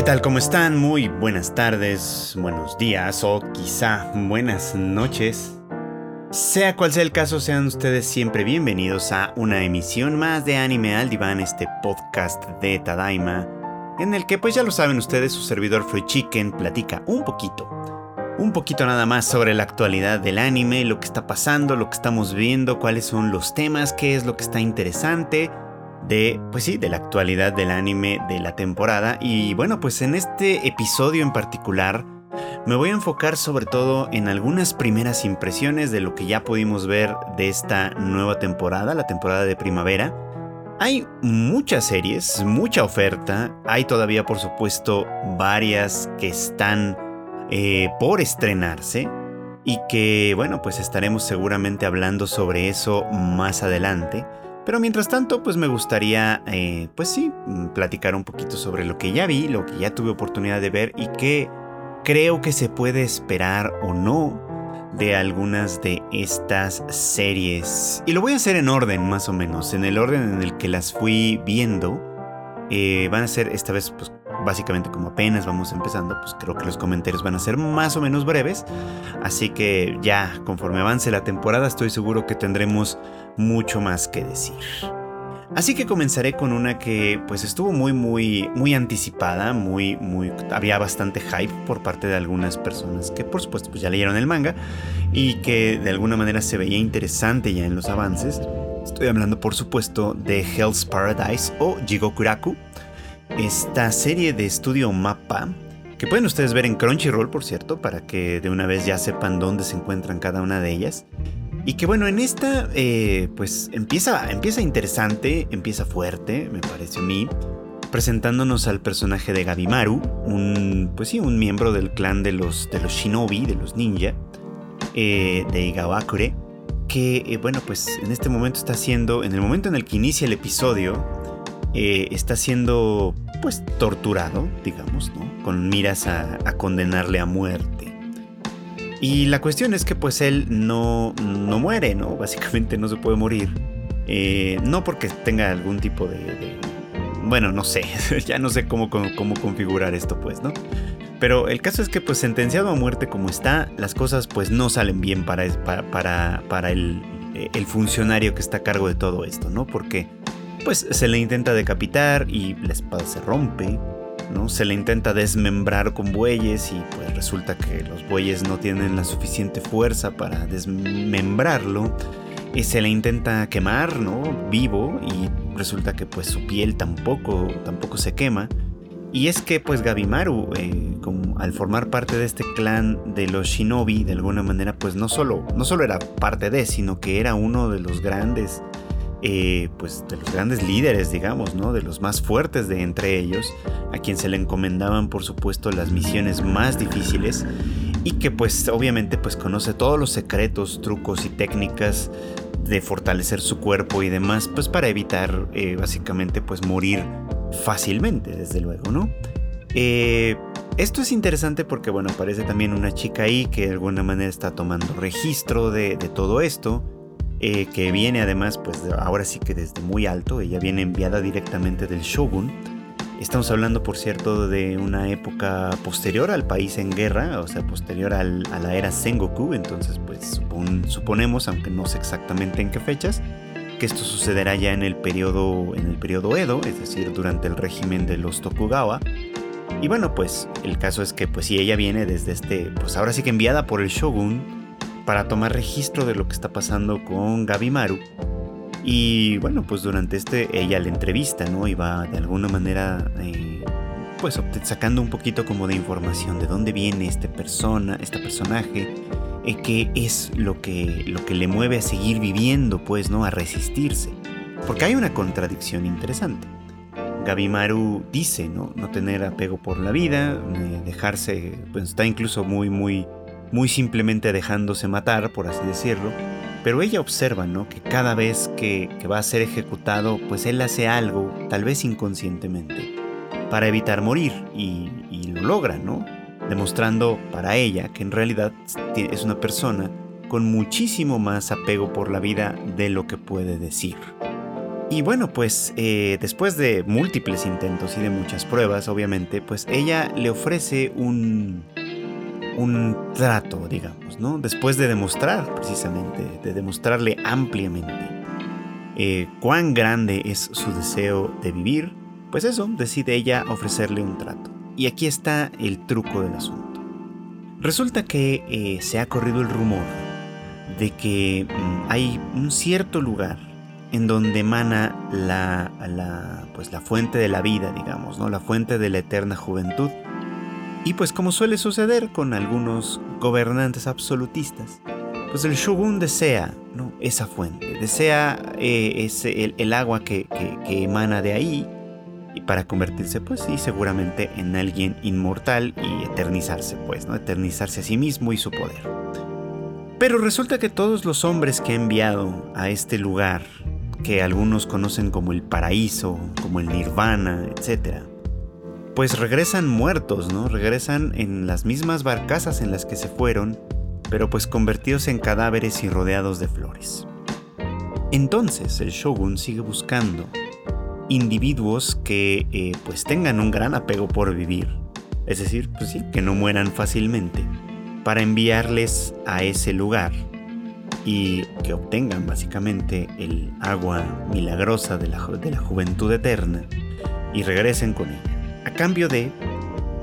¿Qué tal? ¿Cómo están? Muy buenas tardes, buenos días o quizá buenas noches. Sea cual sea el caso, sean ustedes siempre bienvenidos a una emisión más de Anime al Diván, este podcast de Tadaima, en el que pues ya lo saben ustedes, su servidor Free Chicken platica un poquito, un poquito nada más sobre la actualidad del anime, lo que está pasando, lo que estamos viendo, cuáles son los temas, qué es lo que está interesante de, pues sí, de la actualidad del anime de la temporada. Y bueno, pues en este episodio en particular me voy a enfocar sobre todo en algunas primeras impresiones de lo que ya pudimos ver de esta nueva temporada, la temporada de primavera. Hay muchas series, mucha oferta, hay todavía por supuesto varias que están eh, por estrenarse y que bueno pues estaremos seguramente hablando sobre eso más adelante. Pero mientras tanto, pues me gustaría, eh, pues sí, mm, platicar un poquito sobre lo que ya vi, lo que ya tuve oportunidad de ver y que creo que se puede esperar o no de algunas de estas series. Y lo voy a hacer en orden, más o menos, en el orden en el que las fui viendo. Eh, van a ser esta vez, pues básicamente como apenas vamos empezando, pues creo que los comentarios van a ser más o menos breves. Así que ya conforme avance la temporada estoy seguro que tendremos mucho más que decir. Así que comenzaré con una que pues estuvo muy muy muy anticipada, muy muy había bastante hype por parte de algunas personas que por supuesto pues ya leyeron el manga y que de alguna manera se veía interesante ya en los avances. Estoy hablando por supuesto de Hell's Paradise o Jigokuraku esta serie de estudio Mapa, que pueden ustedes ver en Crunchyroll, por cierto, para que de una vez ya sepan dónde se encuentran cada una de ellas. Y que bueno, en esta, eh, pues empieza, empieza interesante, empieza fuerte, me parece a mí, presentándonos al personaje de Gabimaru, un, pues sí, un miembro del clan de los, de los shinobi, de los ninja, eh, de Igawakure, que, eh, bueno, pues en este momento está haciendo, en el momento en el que inicia el episodio, eh, está siendo pues torturado, digamos, ¿no? Con miras a, condenarle a muerte. Y la cuestión es que pues él no, no muere, ¿no? Básicamente no se puede morir. Eh, no porque tenga algún tipo de, Bueno, no sé, ya no sé cómo, cómo, configurar esto pues, ¿no? Pero el caso es que pues sentenciado a muerte como está, las cosas pues no salen bien para, para, para, el, el funcionario que está a cargo de todo esto, ¿no? Porque pues se le intenta decapitar y la espada se rompe, ¿no? Se le intenta desmembrar con bueyes y pues resulta que los bueyes no tienen la suficiente fuerza para desmembrarlo. Y se le intenta quemar, ¿no? Vivo y resulta que pues su piel tampoco, tampoco se quema. Y es que pues Gabimaru, eh, como al formar parte de este clan de los shinobi, de alguna manera pues no solo, no solo era parte de, sino que era uno de los grandes eh, pues de los grandes líderes, digamos, ¿no? De los más fuertes de entre ellos, a quien se le encomendaban, por supuesto, las misiones más difíciles y que pues obviamente pues conoce todos los secretos, trucos y técnicas de fortalecer su cuerpo y demás, pues para evitar eh, básicamente pues morir fácilmente, desde luego, ¿no? Eh, esto es interesante porque, bueno, aparece también una chica ahí que de alguna manera está tomando registro de todo esto eh, que viene además, pues ahora sí que desde muy alto, ella viene enviada directamente del shogun. Estamos hablando, por cierto, de una época posterior al país en guerra, o sea, posterior a la era Sengoku, entonces pues suponemos, aunque no sé exactamente en qué fechas, que esto sucederá ya en el periodo, en el periodo Edo, es decir, durante el régimen de los Tokugawa. Y bueno, pues el caso es que pues si ella viene desde este, pues ahora sí que enviada por el shogun, para tomar registro de lo que está pasando con Gaby Maru. Y bueno, pues durante este ella la entrevista, ¿no? Y va de alguna manera, eh, pues sacando un poquito como de información de dónde viene este persona, este personaje, eh, qué es lo que, lo que le mueve a seguir viviendo, pues, ¿no? A resistirse. Porque hay una contradicción interesante. Gabimaru dice, ¿no? No tener apego por la vida, eh, dejarse, pues está incluso muy, muy muy simplemente dejándose matar, por así decirlo, pero ella observa, ¿no? Que cada vez que, va a ser ejecutado, pues él hace algo, tal vez inconscientemente, para evitar morir y, lo logra, ¿no? Demostrando para ella que en realidad es una persona con muchísimo más apego por la vida de lo que puede decir. Y bueno, pues eh, después de múltiples intentos y de muchas pruebas, obviamente, pues ella le ofrece un, un trato, digamos, ¿no? Después de demostrar, precisamente, de demostrarle ampliamente eh, cuán grande es su deseo de vivir, pues eso, decide ella ofrecerle un trato. Y aquí está el truco del asunto. Resulta que eh, se ha corrido el rumor de que mm, hay un cierto lugar en donde emana la, la, pues la fuente de la vida, digamos, ¿no? la fuente de la eterna juventud. Y pues como suele suceder con algunos gobernantes absolutistas, pues el shogun desea ¿no? esa fuente, desea eh, ese, el, agua que, emana de ahí y para convertirse pues sí seguramente en alguien inmortal y eternizarse pues, ¿no? eternizarse a sí mismo y su poder. Pero resulta que todos los hombres que ha enviado a este lugar, que algunos conocen como el paraíso, como el nirvana, etc., pues regresan muertos, ¿no? Regresan en las mismas barcazas en las que se fueron, pero pues convertidos en cadáveres y rodeados de flores. Entonces el shogun sigue buscando individuos que eh, pues tengan un gran apego por vivir, es decir, pues sí, que no mueran fácilmente, para enviarles a ese lugar y que obtengan básicamente el agua milagrosa de la, de la juventud eterna y regresen con ella cambio de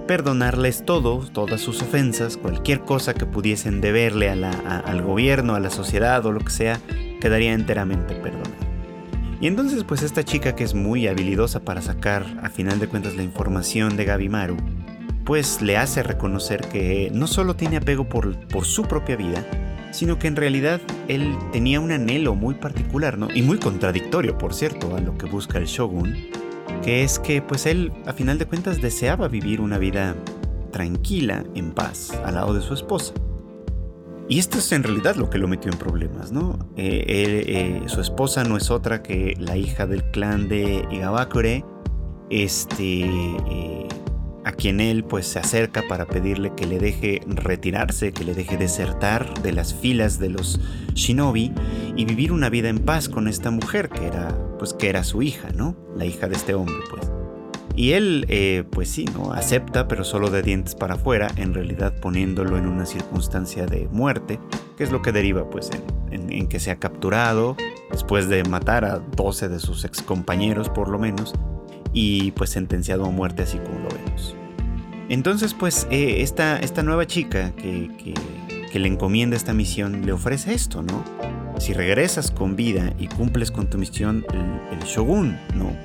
perdonarles todo, todas sus ofensas, cualquier cosa que pudiesen deberle al gobierno, a la sociedad o lo que sea, quedaría enteramente perdonada. Y entonces pues esta chica que es muy habilidosa para sacar a final de cuentas la información de Gabimaru, pues le hace reconocer que no solo tiene apego por, por su propia vida, sino que en realidad él tenía un anhelo muy particular, ¿no? Y muy contradictorio, por cierto, a lo que busca el shogun, que es que pues él a final de cuentas deseaba vivir una vida tranquila, en paz, al lado de su esposa. Y esto es en realidad lo que lo metió en problemas, ¿no? Eh, eh, su esposa no es otra que la hija del clan de Igawakure, este, eh, a quien él pues se acerca para pedirle que le deje retirarse, que le deje desertar de las filas de los shinobi y vivir una vida en paz con esta mujer que era pues que era su hija, ¿no? La hija de este hombre, pues. Y él, eh, pues sí, ¿no? Acepta, pero solo de dientes para afuera, en realidad poniéndolo en una circunstancia de muerte, que es lo que deriva, pues, en, en que se ha capturado, después de matar a 12 de sus ex compañeros, por lo menos, y pues sentenciado a muerte así como lo vemos. Entonces pues eh, esta, esta, nueva chica que, que, le encomienda esta misión le ofrece esto, ¿no? Si regresas con vida y cumples con tu misión, el, shogun, ¿no?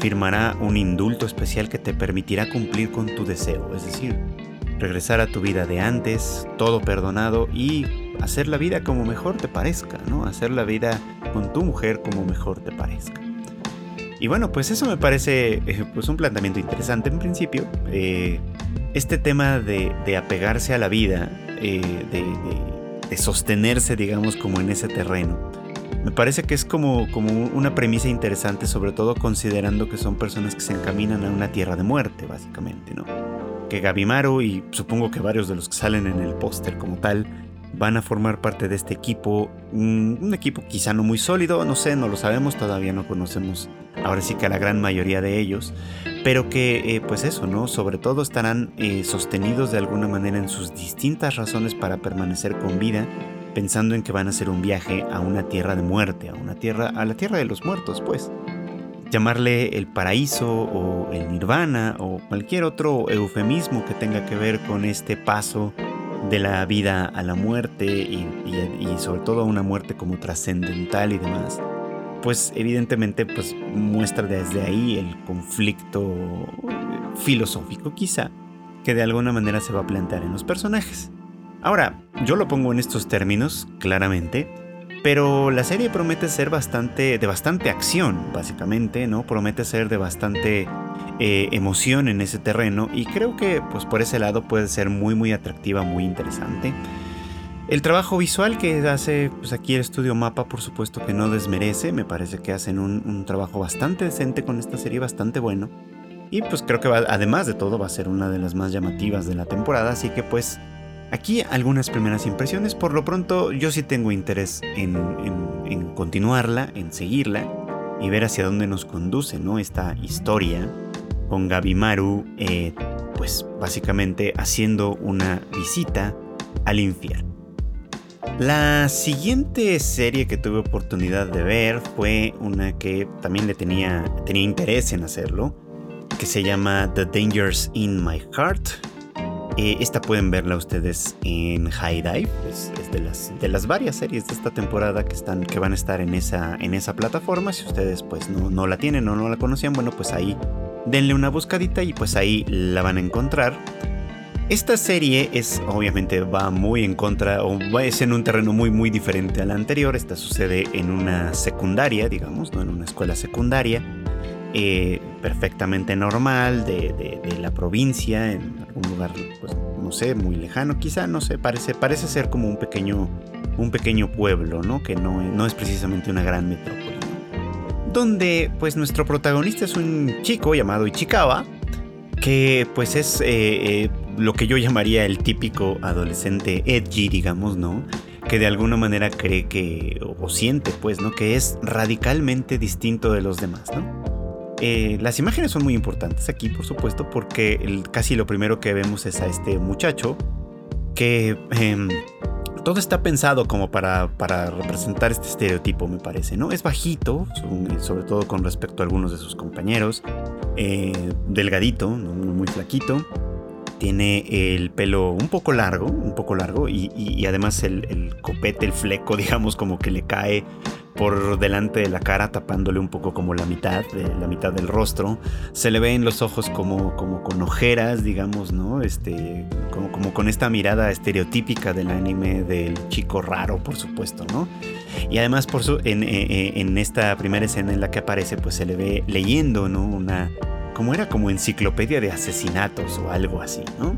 Firmará un indulto especial que te permitirá cumplir con tu deseo, es decir, regresar a tu vida de antes, todo perdonado y hacer la vida como mejor te parezca, ¿no? Hacer la vida con tu mujer como mejor te parezca. Y bueno, pues eso me parece eh, pues un planteamiento interesante en principio. Eh, este tema de, apegarse a la vida, eh, de, sostenerse, digamos, como en ese terreno. Me parece que es como, como una premisa interesante, sobre todo considerando que son personas que se encaminan a una tierra de muerte, básicamente, ¿no? Que Gabimaru y supongo que varios de los que salen en el póster como tal, van a formar parte de este equipo, un, equipo quizá no muy sólido, no sé, no lo sabemos, todavía no conocemos ahora sí que a la gran mayoría de ellos, pero que eh, pues eso, ¿no? Sobre todo estarán eh, sostenidos de alguna manera en sus distintas razones para permanecer con vida, pensando en que van a hacer un viaje a una tierra de muerte, a una tierra, a la tierra de los muertos, pues. Llamarle el paraíso o el nirvana o cualquier otro eufemismo que tenga que ver con este paso de la vida a la muerte y, sobre todo una muerte como trascendental y demás, pues evidentemente pues muestra desde ahí el conflicto filosófico quizá que de alguna manera se va a plantear en los personajes. Ahora, yo lo pongo en estos términos, claramente, pero la serie promete ser bastante, de bastante acción, básicamente, ¿no? Promete ser de bastante eh, emoción en ese terreno y creo que pues por ese lado puede ser muy muy atractiva, muy interesante. El trabajo visual que hace pues aquí el estudio Mapa por supuesto que no desmerece, me parece que hacen un, trabajo bastante decente con esta serie, bastante bueno. Y pues creo que además de todo va a ser una de las más llamativas de la temporada, así que pues Aquí algunas primeras impresiones. Por lo pronto yo sí tengo interés en, continuarla, en seguirla. y ver hacia dónde nos conduce, ¿no? Esta historia con Gabimaru, eh, pues básicamente haciendo una visita al infierno. La siguiente serie que tuve oportunidad de ver fue una que también le tenía, tenía interés en hacerlo, que se llama The Dangers in My Heart. Eh, esta pueden verla ustedes en High Dive, es, de, las, de, las, varias series de esta temporada que, están, que van a estar en esa, en esa plataforma. Si ustedes pues no, no la tienen o no la conocían, bueno pues ahí denle una buscadita y pues ahí la van a encontrar. Esta serie es, obviamente, va muy en contra, o es en un terreno muy, muy diferente al anterior. Esta sucede en una secundaria, digamos, ¿no? En una escuela secundaria, eh, perfectamente normal, de, la provincia, en algún lugar, pues, no sé, muy lejano, quizá, no sé, parece, parece ser como un pequeño, un pequeño pueblo, ¿no? Que no, no es precisamente una gran metrópoli. Donde, pues, nuestro protagonista es un chico llamado Ichikawa, que pues es eh, eh, lo que yo llamaría el típico adolescente edgy, digamos, ¿no? Que de alguna manera cree que, o, siente, pues, ¿no? Que es radicalmente distinto de los demás, ¿no? Eh, las imágenes son muy importantes aquí, por supuesto, porque casi lo primero que vemos es a este muchacho que em, todo está pensado como para, para, representar este estereotipo, me parece, ¿no? Es bajito, sobre todo con respecto a algunos de sus compañeros, eh, delgadito, muy flaquito, tiene el pelo un poco largo, un poco largo, y, además el, copete, el fleco, digamos, como que le cae por delante de la cara, tapándole un poco como la mitad, de, la mitad del rostro. Se le ven los ojos como, como con ojeras, digamos, ¿no? Este, como, como con esta mirada estereotípica del anime del chico raro, por supuesto, ¿no? Y además, por su, en, en esta primera escena en la que aparece, pues se le ve leyendo, ¿no? Una, como era como enciclopedia de asesinatos o algo así, ¿no?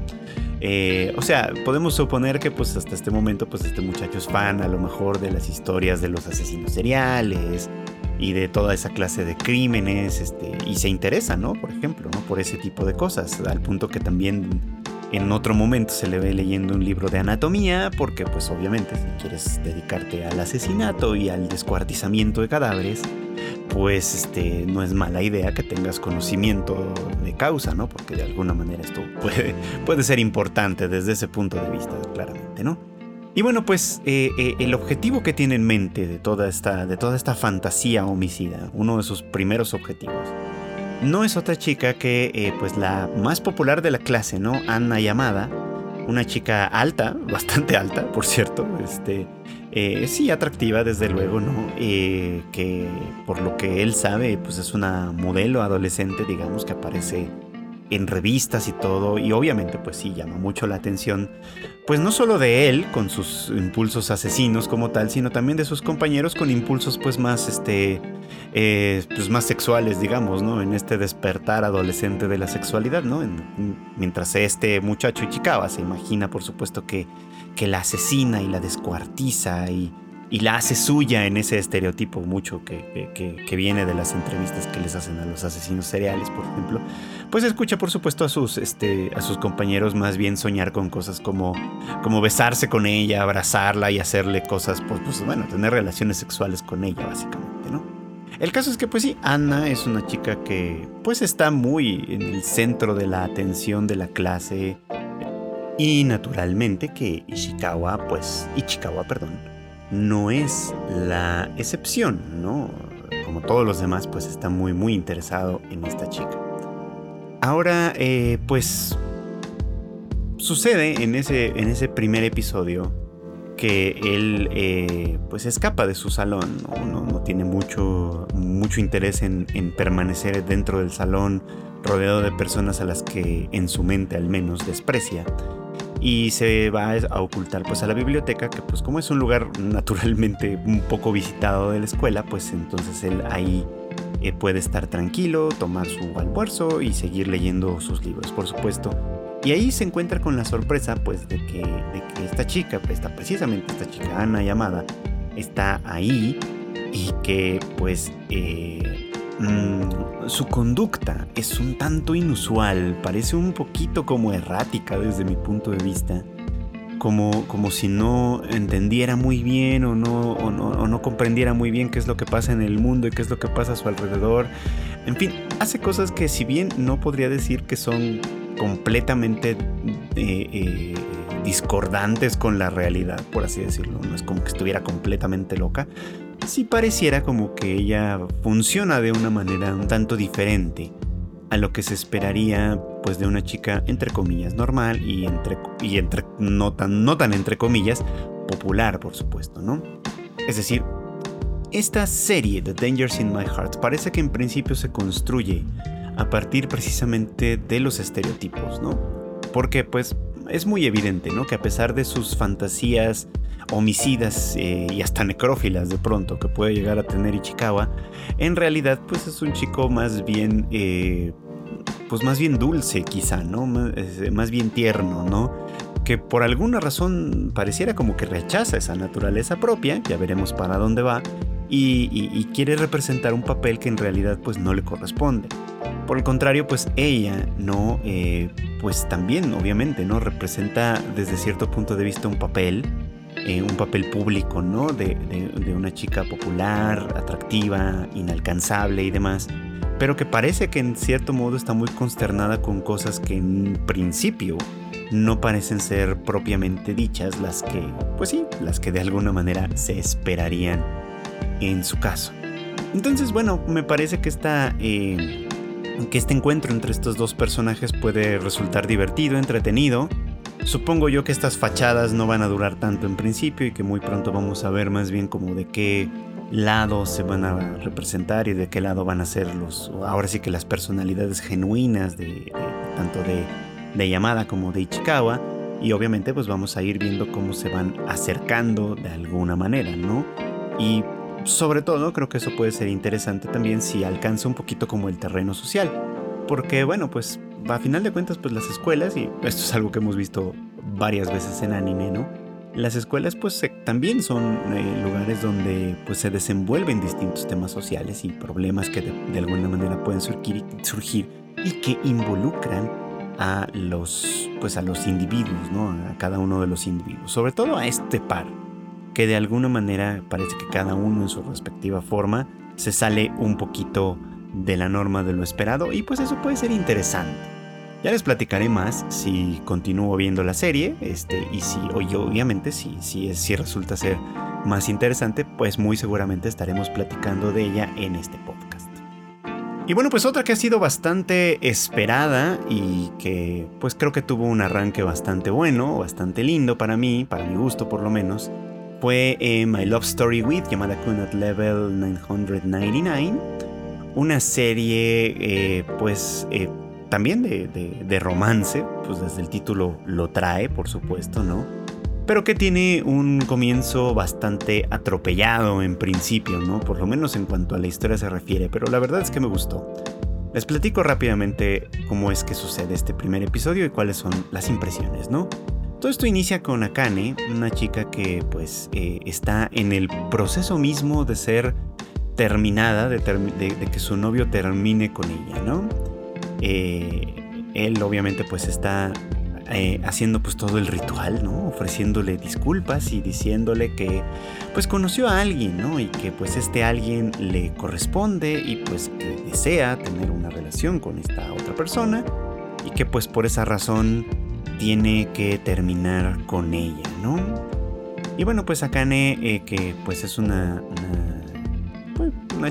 Eh, o sea, podemos suponer que pues hasta este momento pues este muchacho es fan a lo mejor de las historias de los asesinos seriales y de toda esa clase de crímenes, este, y se interesa, ¿no? Por ejemplo, ¿no? Por ese tipo de cosas, al punto que también en otro momento se le ve leyendo un libro de anatomía, porque pues obviamente si quieres dedicarte al asesinato y al descuartizamiento de cadáveres, pues este, no es mala idea que tengas conocimiento de causa, ¿no? Porque de alguna manera esto puede, puede ser importante desde ese punto de vista, claramente, ¿no? Y bueno, pues eh, eh, el objetivo que tiene en mente de toda, esta, de toda esta fantasía homicida, uno de sus primeros objetivos, no es otra chica que eh, pues la más popular de la clase, ¿no? Anna Yamada, una chica alta, bastante alta, por cierto, este, eh, sí, atractiva desde luego, ¿no? Eh, que por lo que él sabe, pues es una modelo adolescente, digamos, que aparece en revistas y todo, y obviamente pues sí llama mucho la atención, pues no solo de él con sus impulsos asesinos como tal, sino también de sus compañeros con impulsos pues más, este, eh, pues más sexuales, digamos, ¿no? En este despertar adolescente de la sexualidad, ¿no? mientras este muchacho Ichikawa se imagina, por supuesto, que que la asesina y la descuartiza y, la hace suya en ese estereotipo mucho que, viene de las entrevistas que les hacen a los asesinos seriales, por ejemplo, pues escucha por supuesto a sus, este, a sus compañeros más bien soñar con cosas como, como besarse con ella, abrazarla y hacerle cosas, pues, pues bueno, tener relaciones sexuales con ella básicamente, ¿no? El caso es que pues sí, Anna es una chica que pues está muy en el centro de la atención de la clase, y naturalmente que Ishikawa, pues Ichikawa, perdón, no es la excepción, ¿no? Como todos los demás, pues está muy, muy interesado en esta chica. Ahora, eh, pues sucede en ese, en ese primer episodio que él eh, pues escapa de su salón, ¿no? No, tiene mucho, mucho interés en, en permanecer dentro del salón rodeado de personas a las que en su mente al menos desprecia y se va a ocultar pues a la biblioteca que pues como es un lugar naturalmente un poco visitado de la escuela pues entonces él ahí eh, puede estar tranquilo, tomar su almuerzo y seguir leyendo sus libros por supuesto. Y ahí se encuentra con la sorpresa pues de que, esta chica, esta, precisamente esta chica Ana llamada, está ahí y que pues eh, Mm, su conducta es un tanto inusual, parece un poquito como errática desde mi punto de vista. como, como si no entendiera muy bien o no, o no, comprendiera muy bien qué es lo que pasa en el mundo y qué es lo que pasa a su alrededor. En fin, hace cosas que si bien no podría decir que son completamente eh, eh, discordantes con la realidad, por así decirlo, no es como que estuviera completamente loca, sí pareciera como que ella funciona de una manera un tanto diferente a lo que se esperaría pues de una chica entre comillas normal y entre y entre no tan no tan entre comillas popular, por supuesto, ¿no? Es decir, esta serie The Dangers in My Heart parece que en principio se construye a partir precisamente de los estereotipos, ¿no? Porque pues es muy evidente, ¿no? Que a pesar de sus fantasías homicidas eh, y hasta necrófilas de pronto que puede llegar a tener Ichikawa, en realidad pues es un chico más bien, eh, pues más bien dulce quizá, ¿no? Más, bien tierno, ¿no? Que por alguna razón pareciera como que rechaza esa naturaleza propia, ya veremos para dónde va, y, quiere representar un papel que en realidad pues no le corresponde. Por el contrario, pues ella, ¿no? Eh, pues también, obviamente, ¿no? Representa desde cierto punto de vista un papel eh, un papel público, ¿no? De, una chica popular, atractiva, inalcanzable y demás, pero que parece que en cierto modo está muy consternada con cosas que en principio no parecen ser propiamente dichas las que, pues sí, las que de alguna manera se esperarían en su caso. Entonces, bueno, me parece que esta... Eh, que este encuentro entre estos dos personajes puede resultar divertido, entretenido, Supongo yo que estas fachadas no van a durar tanto en principio y que muy pronto vamos a ver más bien como de qué lado se van a representar y de qué lado van a ser los, ahora sí que las personalidades genuinas de, tanto de, de Yamada como de Ichikawa y obviamente pues vamos a ir viendo cómo se van acercando de alguna manera, ¿no? Y sobre todo creo que eso puede ser interesante también si alcanza un poquito como el terreno social, porque bueno pues a final de cuentas, pues las escuelas, y esto es algo que hemos visto varias veces en anime, ¿no? Las escuelas pues también son eh, lugares donde pues se desenvuelven distintos temas sociales y problemas que de, alguna manera pueden surgir, surgir, y que involucran a los pues a los individuos, ¿no? A cada uno de los individuos, sobre todo a este par, que de alguna manera parece que cada uno en su respectiva forma se sale un poquito de la norma de lo esperado y pues eso puede ser interesante. Ya les platicaré más si continúo viendo la serie, este, y si, o yo, obviamente, si, si, resulta ser más interesante, pues muy seguramente estaremos platicando de ella en este podcast. Y bueno, pues otra que ha sido bastante esperada y que pues creo que tuvo un arranque bastante bueno, bastante lindo para mí, para mi gusto por lo menos, fue eh, My Love Story With, llamada Kunat Level 999, una serie eh, pues eh, también de, romance, pues desde el título lo trae, por supuesto, ¿no? Pero que tiene un comienzo bastante atropellado en principio, ¿no? Por lo menos en cuanto a la historia se refiere, pero la verdad es que me gustó. Les platico rápidamente cómo es que sucede este primer episodio y cuáles son las impresiones, ¿no? Todo esto inicia con Akane, una chica que pues eh, está en el proceso mismo de ser terminada, de, de que su novio termine con ella, ¿no? Eh, él obviamente pues está eh, haciendo pues todo el ritual, ¿no? Ofreciéndole disculpas y diciéndole que pues conoció a alguien, ¿no? Y que pues este alguien le corresponde y pues que desea tener una relación con esta otra persona y que pues por esa razón tiene que terminar con ella, ¿no? Y bueno, pues Akane, eh, que pues es una una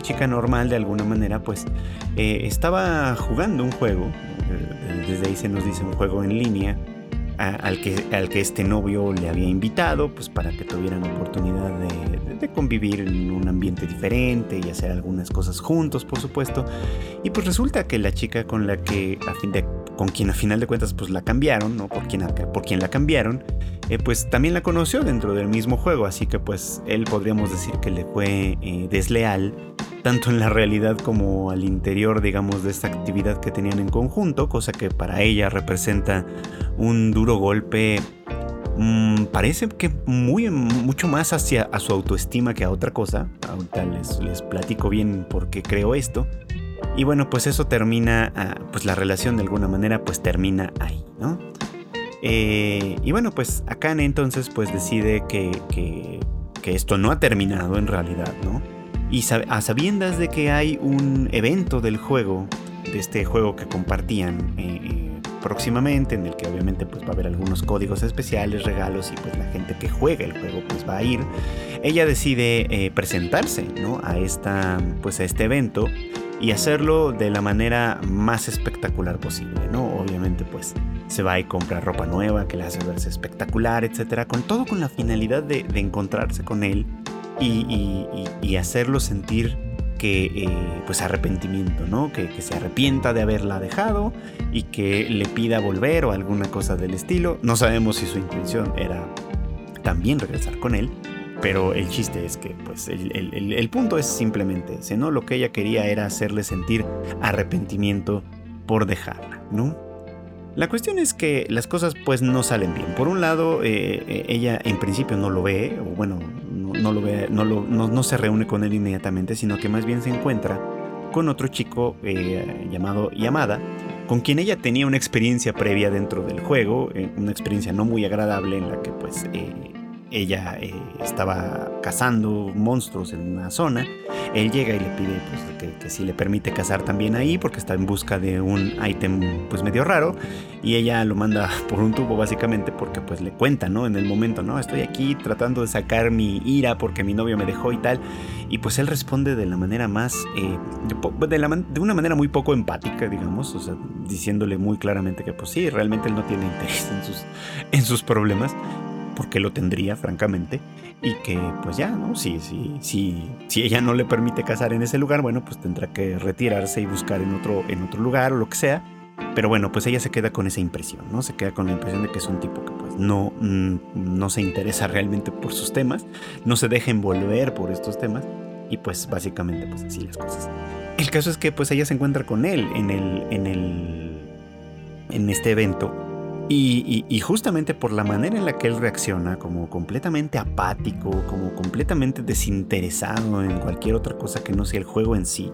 chica normal de alguna manera, pues eh, estaba jugando un juego, eh, desde ahí se nos dice un juego en línea, al, que, al que este novio le había invitado, pues para que tuvieran oportunidad de, de, convivir en un ambiente diferente y hacer algunas cosas juntos, por supuesto. Y pues resulta que la chica con la que, a fin de, con quien a final de cuentas pues la cambiaron, ¿no? Por quien, por quien la cambiaron, eh, pues también la conoció dentro del mismo juego, así que pues él podríamos decir que le fue eh, desleal, tanto en la realidad como al interior, digamos, de esta actividad que tenían en conjunto, cosa que para ella representa un duro golpe, mm, parece que muy, mucho más hacia a su autoestima que a otra cosa, ahorita les, les platico bien por qué creo esto, y bueno, pues eso termina, ah, pues la relación de alguna manera pues termina ahí, ¿no? Eh, y bueno, pues Akane entonces pues decide que, que, esto no ha terminado en realidad, ¿no? Y a sabiendas de que hay un evento del juego, de este juego que compartían eh, eh, próximamente, en el que obviamente pues va a haber algunos códigos especiales, regalos y pues la gente que juega el juego pues va a ir, ella decide presentarse, ¿no? A, esta, pues a este evento y hacerlo de la manera más espectacular posible, ¿no? Obviamente pues se va y compra ropa nueva que le hace verse espectacular, etcétera, con todo con la finalidad de, encontrarse con él y, hacerlo sentir que eh, pues arrepentimiento, ¿no? Que, que, se arrepienta de haberla dejado y que le pida volver o alguna cosa del estilo. No sabemos si su intención era también regresar con él, pero el chiste es que, pues, el, punto es simplemente ese, ¿no? Lo que ella quería era hacerle sentir arrepentimiento por dejarla, ¿no? La cuestión es que las cosas, pues, no salen bien. Por un lado, eh, eh, ella en principio no lo ve, o bueno, no, lo ve, no, no, se reúne con él inmediatamente, sino que más bien se encuentra con otro chico eh, llamado Yamada, con quien ella tenía una experiencia previa dentro del juego, una experiencia no muy agradable en la que, pues, ella eh, estaba cazando monstruos en una zona. Él llega y le pide pues, que, si le permite cazar también ahí porque está en busca de un ítem pues medio raro y ella lo manda por un tubo básicamente porque pues le cuenta, ¿no? En el momento, ¿no? Estoy aquí tratando de sacar mi ira porque mi novio me dejó y tal. Y pues él responde de la manera más, eh, de, una manera muy poco empática, digamos, o sea, diciéndole muy claramente que pues sí, realmente él no tiene interés en sus, en sus problemas porque lo tendría, francamente, y que pues ya, ¿no? Si, si, si, si ella no le permite casar en ese lugar, bueno, pues tendrá que retirarse y buscar en otro, en otro lugar o lo que sea. Pero bueno, pues ella se queda con esa impresión, ¿no? Se queda con la impresión de que es un tipo que pues no, mm, no se interesa realmente por sus temas, no se deja envolver por estos temas y pues básicamente pues así las cosas. El caso es que pues ella se encuentra con él en el, en el, en este evento y, justamente por la manera en la que él reacciona, como completamente apático, como completamente desinteresado en cualquier otra cosa que no sea el juego en sí,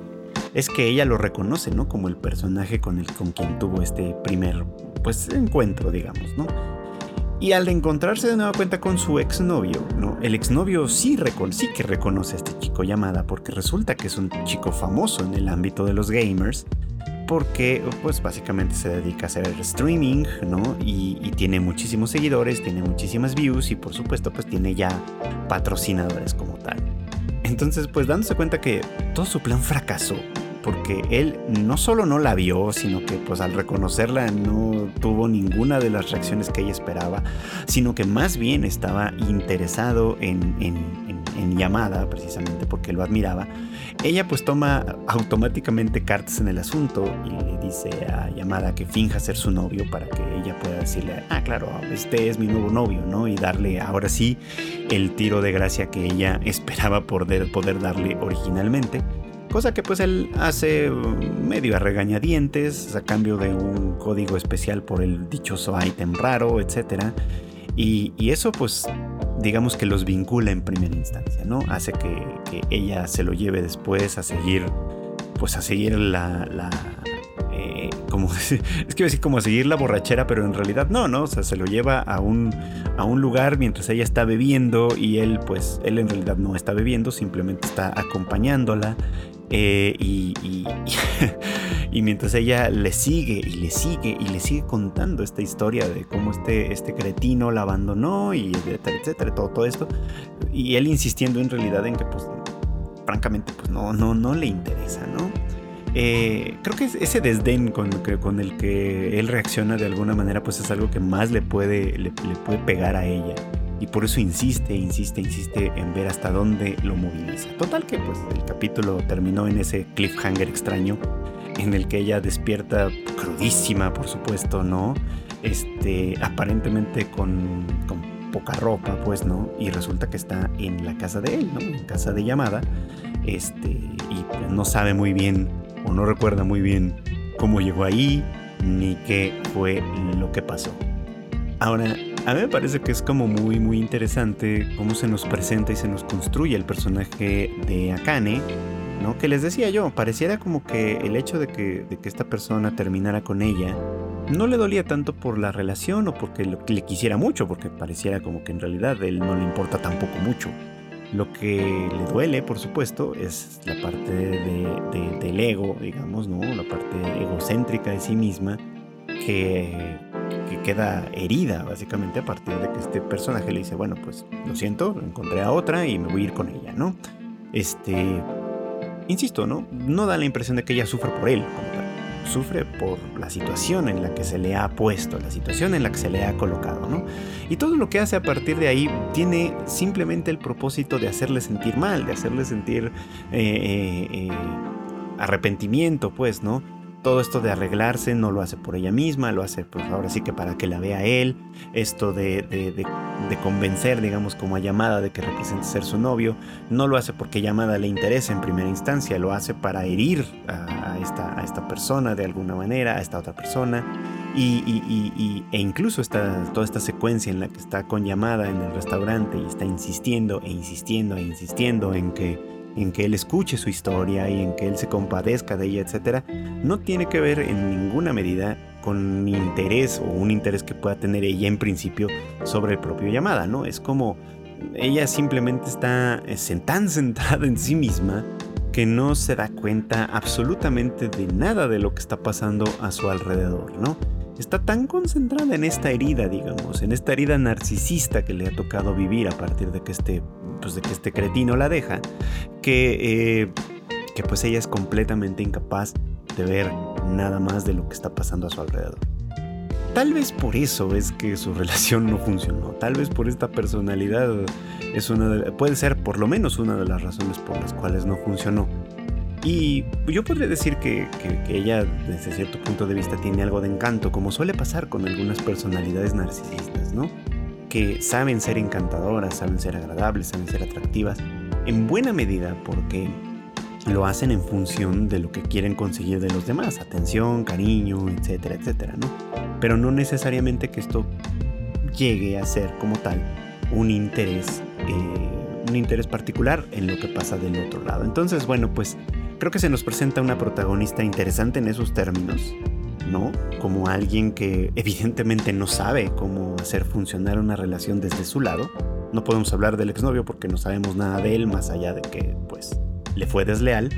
es que ella lo reconoce, ¿no? Como el personaje con, el, con quien tuvo este primer, pues, encuentro, digamos, ¿no? Y al encontrarse de nueva cuenta con su exnovio, ¿no? El exnovio sí, sí que reconoce a este chico llamada porque resulta que es un chico famoso en el ámbito de los gamers porque pues básicamente se dedica a hacer streaming, ¿no? Y, tiene muchísimos seguidores, tiene muchísimas views y por supuesto pues tiene ya patrocinadores como tal. Entonces pues dándose cuenta que todo su plan fracasó, porque él no solo no la vio, sino que pues al reconocerla no tuvo ninguna de las reacciones que ella esperaba, sino que más bien estaba interesado en, en, llamada, precisamente porque lo admiraba. Ella pues toma automáticamente cartas en el asunto y le dice a llamada que finja ser su novio para que ella pueda decirle, ah claro, este es mi nuevo novio, ¿no? Y darle ahora sí el tiro de gracia que ella esperaba poder, poder darle originalmente. Cosa que pues él hace medio a regañadientes a cambio de un código especial por el dichoso ítem raro, etc. Y, eso pues digamos que los vincula en primera instancia, ¿no? Hace que, ella se lo lleve después a seguir, pues a seguir la... es que decir como a seguir la borrachera, pero en realidad no, ¿no? O sea, se lo lleva a un, a un lugar mientras ella está bebiendo y él, pues, él en realidad no está bebiendo, simplemente está acompañándola eh, y, y, mientras ella le sigue y le sigue y le sigue contando esta historia de cómo este, este cretino la abandonó y etcétera, etcétera, todo, todo esto. Y él insistiendo en realidad en que pues francamente pues no, no, no le interesa, ¿no? Eh, creo que ese desdén con, con, el que él reacciona de alguna manera pues es algo que más le puede, le puede pegar a ella y por eso insiste, insiste, insiste en ver hasta dónde lo moviliza. Total que pues el capítulo terminó en ese cliffhanger extraño en el que ella despierta crudísima, por supuesto, ¿no? Este, aparentemente con, con poca ropa, pues, ¿no? Y resulta que está en la casa de él, ¿no? En casa de llamada, este, y pues no sabe muy bien o no recuerda muy bien cómo llegó ahí ni qué fue lo que pasó. Ahora, a mí me parece que es como muy muy interesante cómo se nos presenta y se nos construye el personaje de Akane ¿no? Que les decía yo, pareciera como que el hecho de que, de que esta persona terminara con ella no le dolía tanto por la relación o porque le quisiera mucho, porque pareciera como que en realidad él no le importa tampoco mucho. Lo que le duele, por supuesto, es la parte de, del ego, digamos, ¿no? La parte egocéntrica de sí misma que, que, queda herida, básicamente, a partir de que este personaje le dice, bueno, pues lo siento, encontré a otra y me voy a ir con ella, ¿no? Este. Insisto, ¿no? No da la impresión de que ella sufra por él, sufre por la situación en la que se le ha puesto, la situación en la que se le ha colocado, ¿no? Y todo lo que hace a partir de ahí tiene simplemente el propósito de hacerle sentir mal, de hacerle sentir eh, eh, eh, arrepentimiento, pues, ¿no? Todo esto de arreglarse no lo hace por ella misma, lo hace pues ahora sí que para que la vea él, esto de, de, convencer, digamos, como a llamada de que represente ser su novio, no lo hace porque llamada le interesa en primera instancia, lo hace para herir a, esta, a esta persona de alguna manera, a esta otra persona, y, e incluso esta, toda esta secuencia en la que está con llamada en el restaurante y está insistiendo e insistiendo e insistiendo en que en que él escuche su historia y en que él se compadezca de ella, etc., no tiene que ver en ninguna medida con interés o un interés que pueda tener ella en principio sobre el propio llamada, ¿no? Es como ella simplemente está eh, tan centrada en sí misma que no se da cuenta absolutamente de nada de lo que está pasando a su alrededor, ¿no? Está tan concentrada en esta herida, digamos, en esta herida narcisista que le ha tocado vivir a partir de que este pues, de que este cretino la deja, que, eh, que pues ella es completamente incapaz de ver nada más de lo que está pasando a su alrededor. Tal vez por eso es que su relación no funcionó. Tal vez por esta personalidad es una puede ser por lo menos una de las razones por las cuales no funcionó. Y yo podría decir que, que, ella, desde cierto punto de vista, tiene algo de encanto, como suele pasar con algunas personalidades narcisistas, ¿no? que saben ser encantadoras, saben ser agradables, saben ser atractivas, en buena medida porque lo hacen en función de lo que quieren conseguir de los demás, atención, cariño, etcétera, etcétera, ¿no? Pero no necesariamente que esto llegue a ser como tal un interés, eh, un interés particular en lo que pasa del otro lado. Entonces, bueno, pues creo que se nos presenta una protagonista interesante en esos términos, ¿no? Como alguien que evidentemente no sabe cómo hacer funcionar una relación desde su lado. No podemos hablar del exnovio porque no sabemos nada de él más allá de que, pues, le fue desleal.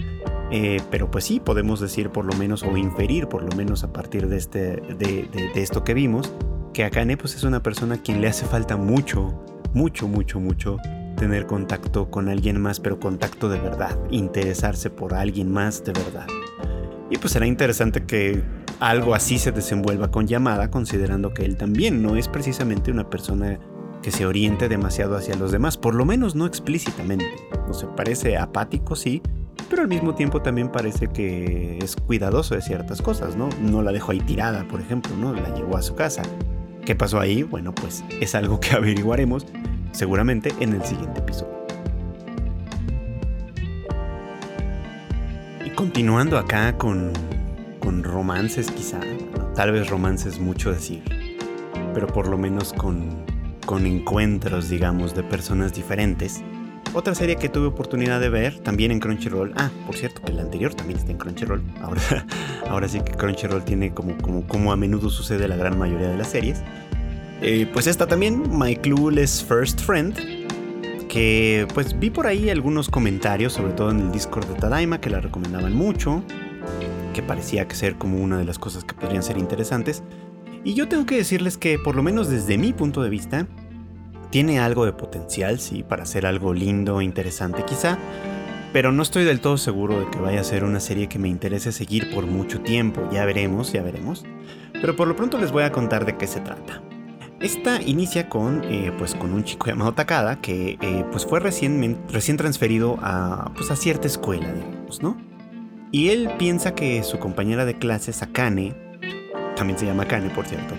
Eh, pero pues sí, podemos decir por lo menos o inferir por lo menos a partir de, este, de, esto que vimos, que Akane pues es una persona a quien le hace falta mucho, mucho, mucho, mucho tener contacto con alguien más, pero contacto de verdad, interesarse por alguien más de verdad. Y pues será interesante que algo así se desenvuelva con llamada, considerando que él también no es precisamente una persona que se oriente demasiado hacia los demás, por lo menos no explícitamente. No se parece apático, sí, pero al mismo tiempo también parece que es cuidadoso de ciertas cosas, ¿no? No la dejó ahí tirada, por ejemplo, ¿no? La llevó a su casa. ¿Qué pasó ahí? Bueno, pues es algo que averiguaremos seguramente en el siguiente episodio. Y continuando acá con con romances quizá, tal vez romances mucho decir, pero por lo menos con, con encuentros, digamos, de personas diferentes. Otra serie que tuve oportunidad de ver, también en Crunchyroll. Ah, por cierto, que la anterior también está en Crunchyroll. Ahora, ahora sí que Crunchyroll tiene como, como, como a menudo sucede la gran mayoría de las series. Eh, pues esta también, My Clueless First Friend. Que pues vi por ahí algunos comentarios, sobre todo en el Discord de Tadaima, que la recomendaban mucho que parecía que ser como una de las cosas que podrían ser interesantes. Y yo tengo que decirles que, por lo menos desde mi punto de vista, tiene algo de potencial, sí, para ser algo lindo, interesante quizá, pero no estoy del todo seguro de que vaya a ser una serie que me interese seguir por mucho tiempo, ya veremos, ya veremos. Pero por lo pronto les voy a contar de qué se trata. Esta inicia con, eh, pues, con un chico llamado Takada que eh, pues fue recién, recién transferido a, pues, a cierta escuela, digamos, ¿no? Y él piensa que su compañera de clase, Akane, también se llama Akane por cierto,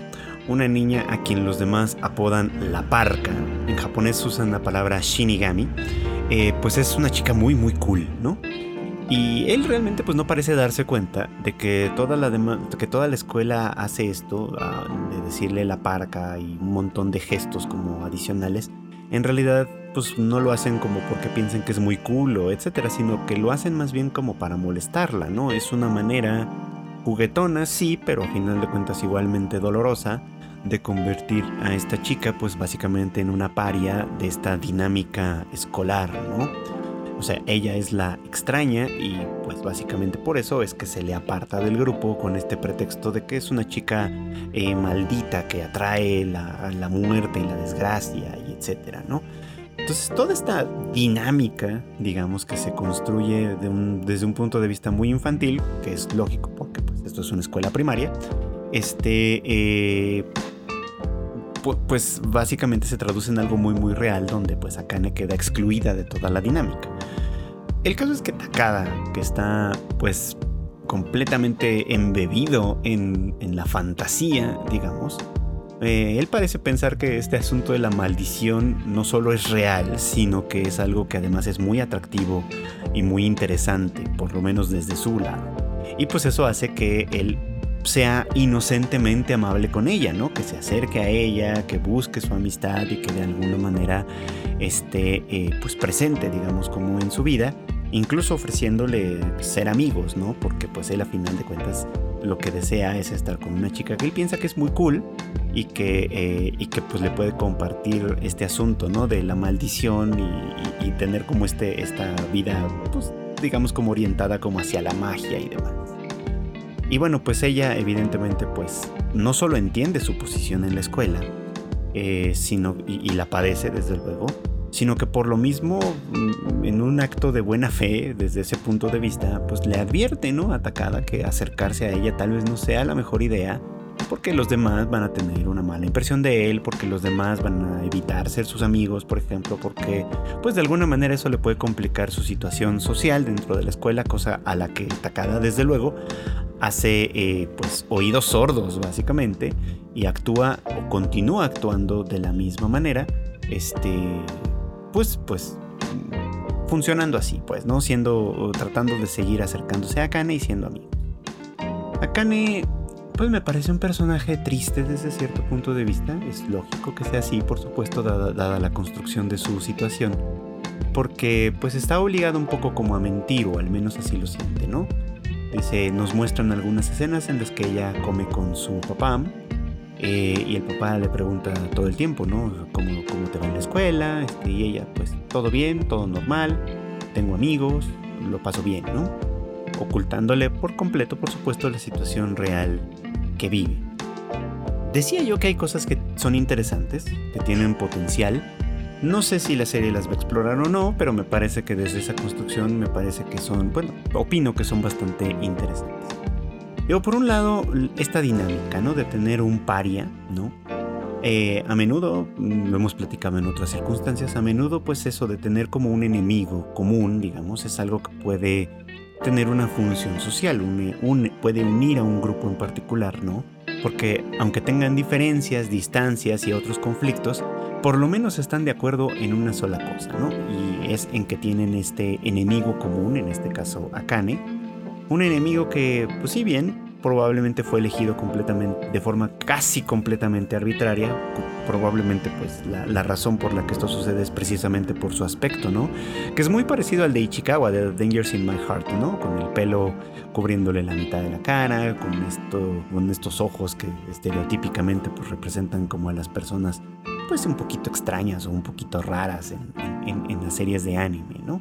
una niña a quien los demás apodan la parca, en japonés usan la palabra shinigami, eh, pues es una chica muy muy cool, ¿no? Y él realmente pues no parece darse cuenta de que toda la, que toda la escuela hace esto, ah, de decirle la parca y un montón de gestos como adicionales, en realidad pues no lo hacen como porque piensen que es muy cool o etcétera, sino que lo hacen más bien como para molestarla, ¿no? Es una manera juguetona, sí, pero a final de cuentas igualmente dolorosa de convertir a esta chica pues básicamente en una paria de esta dinámica escolar, ¿no? Sea, ella es la extraña y pues básicamente por eso es que se le aparta del grupo con este pretexto de que es una chica eh, maldita que atrae la, la, muerte y la desgracia y etcétera, ¿no? Entonces toda esta dinámica, digamos, que se construye desde un punto de vista muy infantil, que es lógico porque pues, esto es una escuela primaria, este, eh, pues básicamente se traduce en algo muy muy real donde pues Akane queda excluida de toda la dinámica. El caso es que Takada, que está pues completamente embebido en, en la fantasía, digamos, eh, él parece pensar que este asunto de la maldición no solo es real, sino que es algo que además es muy atractivo y muy interesante, por lo menos desde su lado. Y pues eso hace que él sea inocentemente amable con ella, ¿no? Que se acerque a ella, que busque su amistad y que de alguna manera esté eh, pues presente, digamos, como en su vida, incluso ofreciéndole ser amigos, ¿no? Porque pues él a final de cuentas lo que desea es estar con una chica que él piensa que es muy cool y que, eh, y que pues le puede compartir este asunto, ¿no? De la maldición y, y tener como este, esta vida, pues digamos como orientada como hacia la magia y demás. Y bueno, pues ella evidentemente pues no solo entiende su posición en la escuela, eh, sino, y, la padece desde luego, sino que por lo mismo, mm, en un acto de buena fe, desde ese punto de vista, pues le advierte, ¿no? Atacada que acercarse a ella tal vez no sea la mejor idea, porque los demás van a tener una mala impresión de él, porque los demás van a evitar ser sus amigos, por ejemplo, porque pues de alguna manera eso le puede complicar su situación social dentro de la escuela, cosa a la que Takada desde luego hace eh, pues oídos sordos básicamente y actúa o continúa actuando de la misma manera, este, pues, pues funcionando así, pues, ¿no? Siendo, tratando de seguir acercándose a Akane y siendo amigo. Akane, pues me parece un personaje triste desde cierto punto de vista, es lógico que sea así, por supuesto, dada, dada la construcción de su situación, porque pues está obligado un poco como a mentir, o al menos así lo siente, ¿no? Dice, nos muestran algunas escenas en las que ella come con su papá eh, y el papá le pregunta todo el tiempo, ¿no? ¿Cómo, cómo te va en la escuela? Este, y ella, pues todo bien, todo normal, tengo amigos, lo paso bien, ¿no? Ocultándole por completo, por supuesto, la situación real que vive. Decía yo que hay cosas que son interesantes, que tienen potencial, no sé si la serie las va a explorar o no, pero me parece que desde esa construcción me parece que son, bueno, opino que son bastante interesantes. Yo por un lado, esta dinámica, ¿no? De tener un paria, ¿no? Eh, a menudo, mm, lo hemos platicado en otras circunstancias, a menudo pues eso de tener como un enemigo común, digamos, es algo que puede tener una función social, puede unir a un grupo en particular, ¿no? Porque aunque tengan diferencias, distancias y otros conflictos, por lo menos están de acuerdo en una sola cosa, ¿no? Y es en que tienen este enemigo común, en este caso Akane, un enemigo que, pues si bien probablemente fue elegido completamente, de forma casi completamente arbitraria, probablemente pues la, razón por la que esto sucede es precisamente por su aspecto, ¿no? Que es muy parecido al de Ichikawa, de Dangers in My Heart, ¿no? Con el pelo cubriéndole la mitad de la cara, con, esto, con estos ojos que estereotípicamente pues representan como a las personas pues un poquito extrañas o un poquito raras en, las series de anime, ¿no?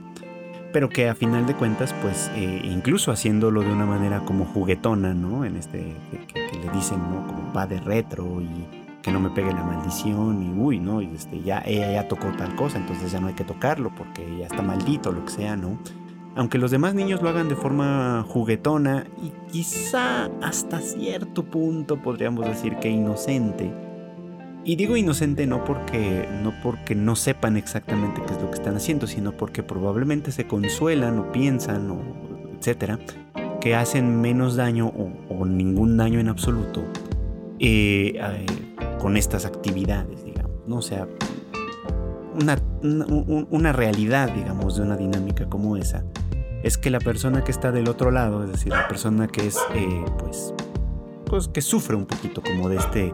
Pero que a final de cuentas, pues eh, incluso haciéndolo de una manera como juguetona, ¿no? En este, que, le dicen, ¿no? Como va de retro y que no me pegue la maldición y uy, ¿no? Y este, ya ella ya tocó tal cosa, entonces ya no hay que tocarlo porque ya está maldito, lo que sea, ¿no? Aunque los demás niños lo hagan de forma juguetona y quizá hasta cierto punto podríamos decir que inocente, y digo inocente no porque, no porque no sepan exactamente qué es lo que están haciendo, sino porque probablemente se consuelan o piensan o etcétera, que hacen menos daño o, ningún daño en absoluto eh, eh, con estas actividades, digamos. ¿no? O sea, una, una, realidad, digamos, de una dinámica como esa, es que la persona que está del otro lado, es decir, la persona que es, eh, pues, pues, que sufre un poquito como de este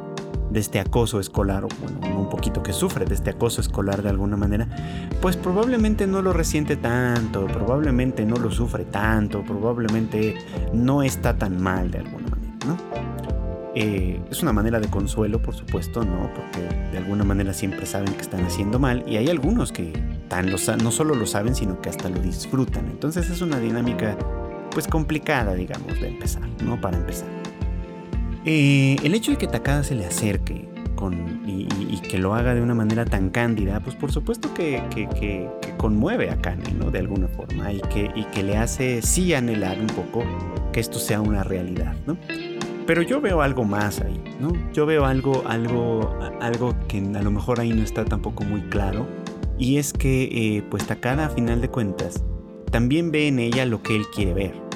de este acoso escolar, o bueno, un poquito que sufre de este acoso escolar de alguna manera, pues probablemente no lo resiente tanto, probablemente no lo sufre tanto, probablemente no está tan mal de alguna manera, ¿no? Eh, es una manera de consuelo, por supuesto, ¿no? Porque de alguna manera siempre saben que están haciendo mal y hay algunos que tan no solo lo saben, sino que hasta lo disfrutan. Entonces es una dinámica pues complicada, digamos, de empezar, ¿no? Para empezar. Eh, el hecho de que Takada se le acerque y, que lo haga de una manera tan cándida, pues por supuesto que, conmueve a Kane, ¿no? De alguna forma, y que, le hace sí anhelar un poco que esto sea una realidad, ¿no? Pero yo veo algo más ahí, ¿no? Yo veo algo, algo, algo que a lo mejor ahí no está tampoco muy claro, y es que, eh, pues Takada, a final de cuentas, también ve en ella lo que él quiere ver.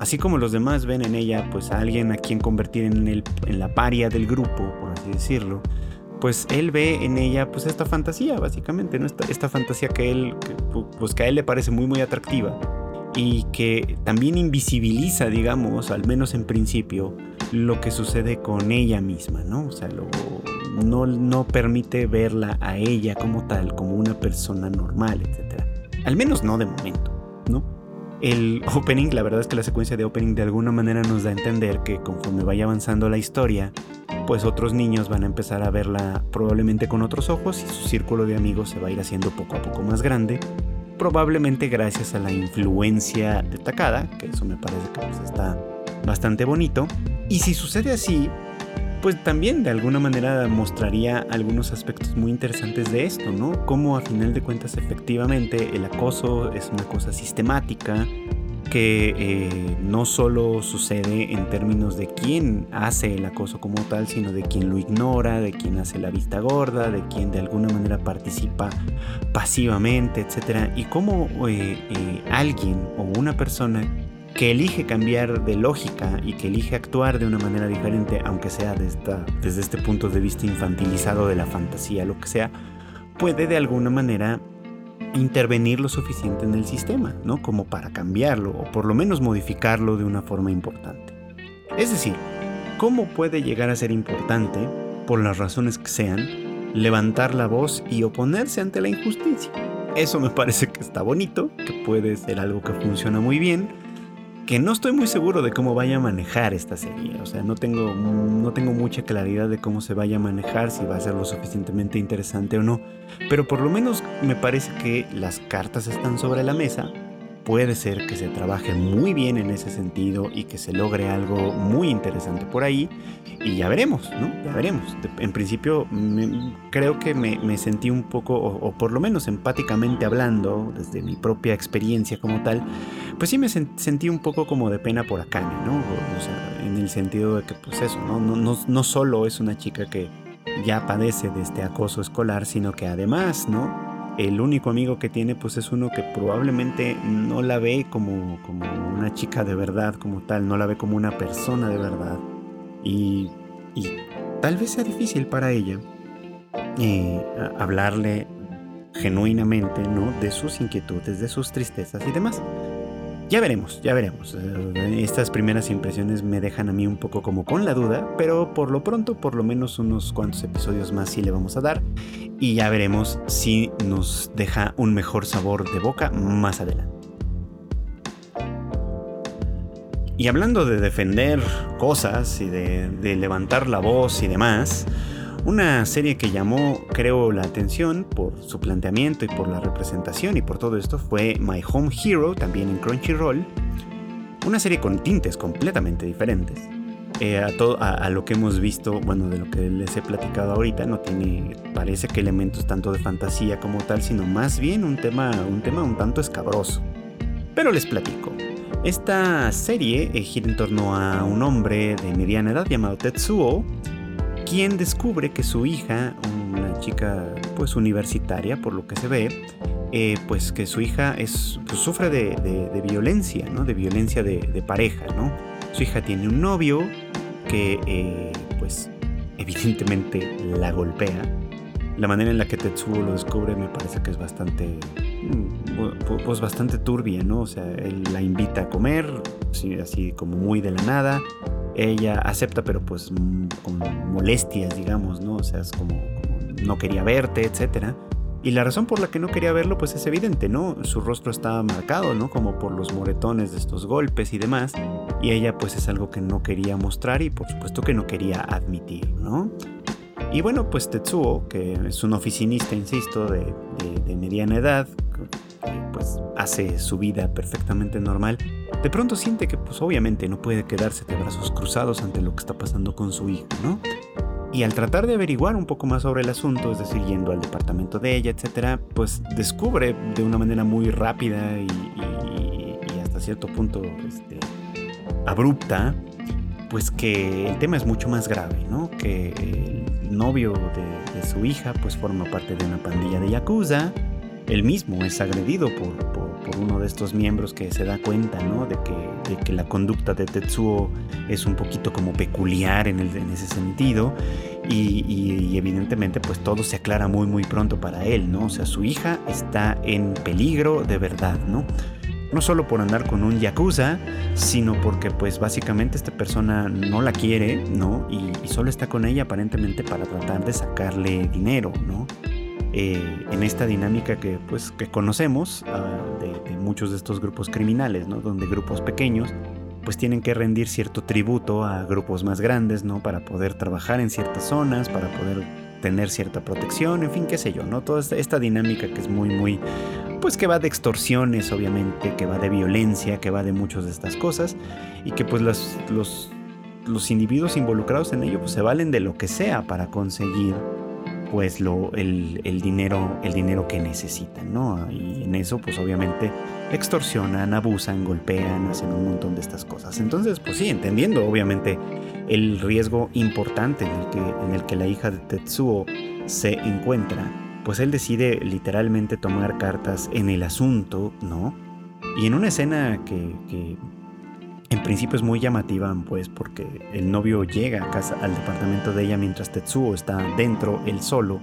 Así como los demás ven en ella pues a alguien a quien convertir en, el, en la paria del grupo, por así decirlo, pues él ve en ella pues esta fantasía básicamente, ¿no? Esta, fantasía que él, pues que a él le parece muy muy atractiva y que también invisibiliza, digamos, al menos en principio, lo que sucede con ella misma, ¿no? O sea, no, no permite verla a ella como tal, como una persona normal, etc. Al menos no de momento. ¿no? El opening, la verdad es que la secuencia de opening de alguna manera nos da a entender que conforme vaya avanzando la historia, pues otros niños van a empezar a verla probablemente con otros ojos y su círculo de amigos se va a ir haciendo poco a poco más grande, probablemente gracias a la influencia de Takada, que eso me parece que pues, está bastante bonito. Y si sucede así, pues también de alguna manera mostraría algunos aspectos muy interesantes de esto, ¿no? Cómo a final de cuentas efectivamente el acoso es una cosa sistemática que eh, no solo sucede en términos de quién hace el acoso como tal, sino de quién lo ignora, de quién hace la vista gorda, de quién de alguna manera participa pasivamente, etc. Y cómo eh, eh, alguien o una persona que elige cambiar de lógica y que elige actuar de una manera diferente, aunque sea desde este punto de vista infantilizado de la fantasía, lo que sea, puede de alguna manera intervenir lo suficiente en el sistema, ¿no? Como para cambiarlo o por lo menos modificarlo de una forma importante. Es decir, ¿cómo puede llegar a ser importante, por las razones que sean, levantar la voz y oponerse ante la injusticia? Eso me parece que está bonito, que puede ser algo que funciona muy bien, que no estoy muy seguro de cómo vaya a manejar esta serie. O sea, no tengo, no tengo mucha claridad de cómo se vaya a manejar, si va a ser lo suficientemente interesante o no. Pero por lo menos me parece que las cartas están sobre la mesa puede ser que se trabaje muy bien en ese sentido y que se logre algo muy interesante por ahí. Y ya veremos, ¿no? Ya veremos. En principio, creo que me, sentí un poco, o, por lo menos empáticamente hablando, desde mi propia experiencia como tal, pues sí me sentí un poco como de pena por Akane, ¿no? O sea, en el sentido de que, pues eso, ¿no? No, no, no solo es una chica que ya padece de este acoso escolar, sino que además, ¿no? El único amigo que tiene pues es uno que probablemente no la ve como, como una chica de verdad como tal, no la ve como una persona de verdad. Y, tal vez sea difícil para ella eh, hablarle genuinamente ¿no? de sus inquietudes, de sus tristezas y demás. Ya veremos, ya veremos. Eh, estas primeras impresiones me dejan a mí un poco como con la duda, pero por lo pronto por lo menos unos cuantos episodios más sí le vamos a dar y ya veremos si nos deja un mejor sabor de boca más adelante. Y hablando de defender cosas y de, levantar la voz y demás, una serie que llamó, creo, la atención por su planteamiento y por la representación y por todo esto fue My Home Hero, también en Crunchyroll. Una serie con tintes completamente diferentes. Eh, a, todo, a, lo que hemos visto, bueno, de lo que les he platicado ahorita, no tiene, parece que elementos tanto de fantasía como tal, sino más bien un tema, un tema un tanto escabroso. Pero les platico. Esta serie eh, gira en torno a un hombre de mediana edad llamado Tetsuo, quien descubre que su hija, una chica pues universitaria por lo que se ve, eh, pues que su hija es, pues, sufre de, violencia, ¿no? De violencia de, de pareja, ¿no? Su hija tiene un novio que eh, pues evidentemente la golpea. La manera en la que Tetsuo lo descubre me parece que es bastante mm, pues bastante turbia, ¿no? O sea, él la invita a comer, así como muy de la nada. Ella acepta, pero pues con molestias, digamos, ¿no? O sea, es como, no quería verte, etcétera. Y la razón por la que no quería verlo, pues es evidente, ¿no? Su rostro estaba marcado, ¿no? Como por los moretones de estos golpes y demás. Y ella, pues es algo que no quería mostrar y por supuesto que no quería admitir, ¿no? Y bueno, pues Tetsuo, que es un oficinista, insisto, de, de mediana edad, pues hace su vida perfectamente normal, de pronto siente que pues obviamente no puede quedarse de brazos cruzados ante lo que está pasando con su hijo, ¿no? Y al tratar de averiguar un poco más sobre el asunto, es decir, yendo al departamento de ella, etcétera, pues descubre de una manera muy rápida y, hasta cierto punto este, abrupta, pues que el tema es mucho más grave, ¿no? Que el novio de, de su hija, pues forma parte de una pandilla de yakuza, él mismo es agredido por, uno de estos miembros que se da cuenta ¿no? de, que, la conducta de Tetsuo es un poquito como peculiar en, el, ese sentido y, evidentemente pues todo se aclara muy muy pronto para él, ¿no? O sea, su hija está en peligro de verdad, ¿no? No solo por andar con un yakuza, sino porque pues básicamente esta persona no la quiere, ¿no? Y, y solo está con ella aparentemente para tratar de sacarle dinero, ¿no? Eh, en esta dinámica que, pues, que conocemos ah, de, muchos de estos grupos criminales, ¿no? donde grupos pequeños pues tienen que rendir cierto tributo a grupos más grandes, ¿no? Para poder trabajar en ciertas zonas, para poder tener cierta protección, en fin, qué sé yo, ¿no? Toda esta, dinámica que es muy, muy, pues que va de extorsiones, obviamente, que va de violencia, que va de muchas de estas cosas, y que pues los, los, los individuos involucrados en ello pues se valen de lo que sea para conseguir pues lo, el, dinero, el dinero que necesitan, ¿no? Y en eso pues obviamente extorsionan, abusan, golpean, hacen un montón de estas cosas. Entonces pues sí, entendiendo obviamente el riesgo importante en el que, en el que la hija de Tetsuo se encuentra, pues él decide literalmente tomar cartas en el asunto, ¿no? Y en una escena que, que en principio es muy llamativa, pues, porque el novio llega a casa, al departamento de ella mientras Tetsuo está dentro, él solo,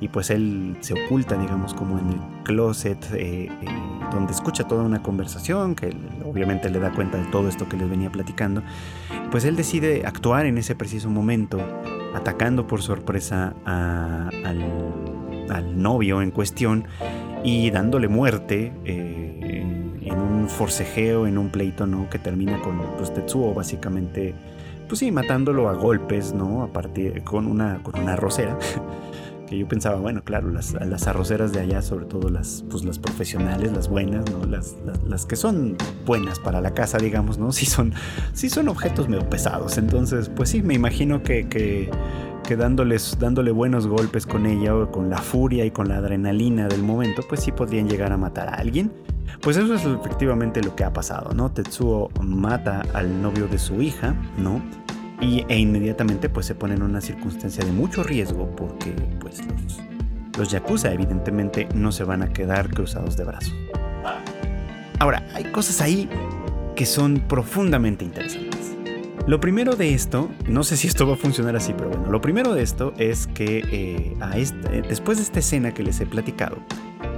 y pues él se oculta, digamos, como en el closet, eh, eh, donde escucha toda una conversación, que obviamente le da cuenta de todo esto que les venía platicando. Pues él decide actuar en ese preciso momento, atacando por sorpresa al, novio en cuestión y dándole muerte. Eh, en un forcejeo, en un pleito, ¿no? Que termina con pues, Tetsuo básicamente, pues sí, matándolo a golpes, ¿no? A partir, con una, con una arrocera. que yo pensaba, bueno, claro, las, las arroceras de allá, sobre todo las, pues, las profesionales, las buenas, ¿no? Las, las, que son buenas para la casa, digamos, ¿no? Sí son, sí son objetos medio pesados. Entonces, pues sí, me imagino que, que, dándoles, dándole buenos golpes con ella, o con la furia y con la adrenalina del momento, pues sí podrían llegar a matar a alguien. Pues eso es efectivamente lo que ha pasado, ¿no? Tetsuo mata al novio de su hija, ¿no? Y, e inmediatamente pues se pone en una circunstancia de mucho riesgo porque pues los, los yakuza evidentemente no se van a quedar cruzados de brazos. Ahora, hay cosas ahí que son profundamente interesantes. Lo primero de esto, no sé si esto va a funcionar así, pero bueno, lo primero de esto es que eh, este, después de esta escena que les he platicado,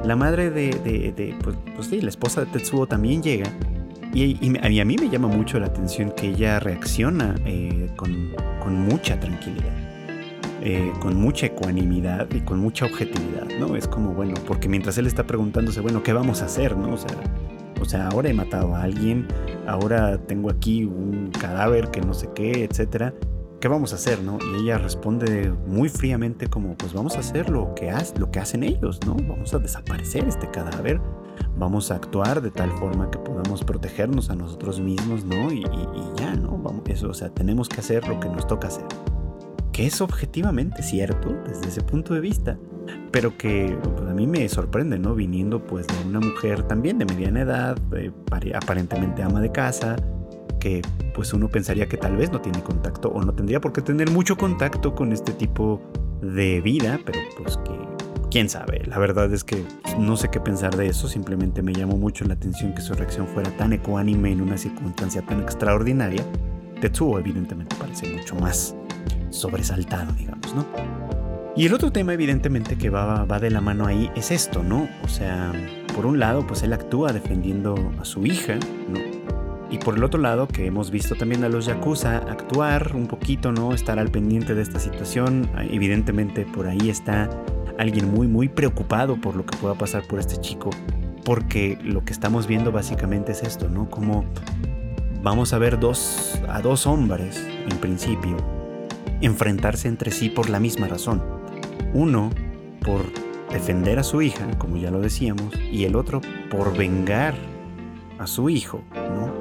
la madre de, pues, pues, sí, la esposa de Tetsuo también llega. Y, a mí me llama mucho la atención que ella reacciona eh, con, mucha tranquilidad, eh, con mucha ecuanimidad y con mucha objetividad, ¿no? Es como, bueno, porque mientras él está preguntándose, bueno, ¿qué vamos a hacer, no? O sea, o sea, ahora he matado a alguien, ahora tengo aquí un cadáver que no sé qué, etcétera. ¿qué vamos a hacer, no? Y ella responde muy fríamente como, pues vamos a hacer lo que, lo que hacen ellos, ¿no? Vamos a desaparecer este cadáver, vamos a actuar de tal forma que podamos protegernos a nosotros mismos, ¿no? Y, ya, ¿no? Vamos, eso, o sea, tenemos que hacer lo que nos toca hacer. Que es objetivamente cierto desde ese punto de vista, pero que pues, a mí me sorprende, ¿no? Viniendo pues de una mujer también de mediana edad, eh, aparentemente ama de casa, que pues uno pensaría que tal vez no tiene contacto o no tendría por qué tener mucho contacto con este tipo de vida, pero pues que quién sabe, la verdad es que no sé qué pensar de eso, simplemente me llamó mucho la atención que su reacción fuera tan ecuánime en una circunstancia tan extraordinaria. Tetsuo evidentemente parece mucho más sobresaltado, digamos, ¿no? Y el otro tema evidentemente que va, de la mano ahí es esto, ¿no? O sea, por un lado, pues él actúa defendiendo a su hija, ¿no? y por el otro lado, que hemos visto también a los Yakuza actuar un poquito, ¿no? Estar al pendiente de esta situación. Evidentemente por ahí está alguien muy, muy preocupado por lo que pueda pasar por este chico. Porque lo que estamos viendo básicamente es esto, ¿no? Como vamos a ver dos, a dos hombres, en principio, enfrentarse entre sí por la misma razón. Uno, por defender a su hija, como ya lo decíamos, y el otro por vengar a su hijo, ¿no?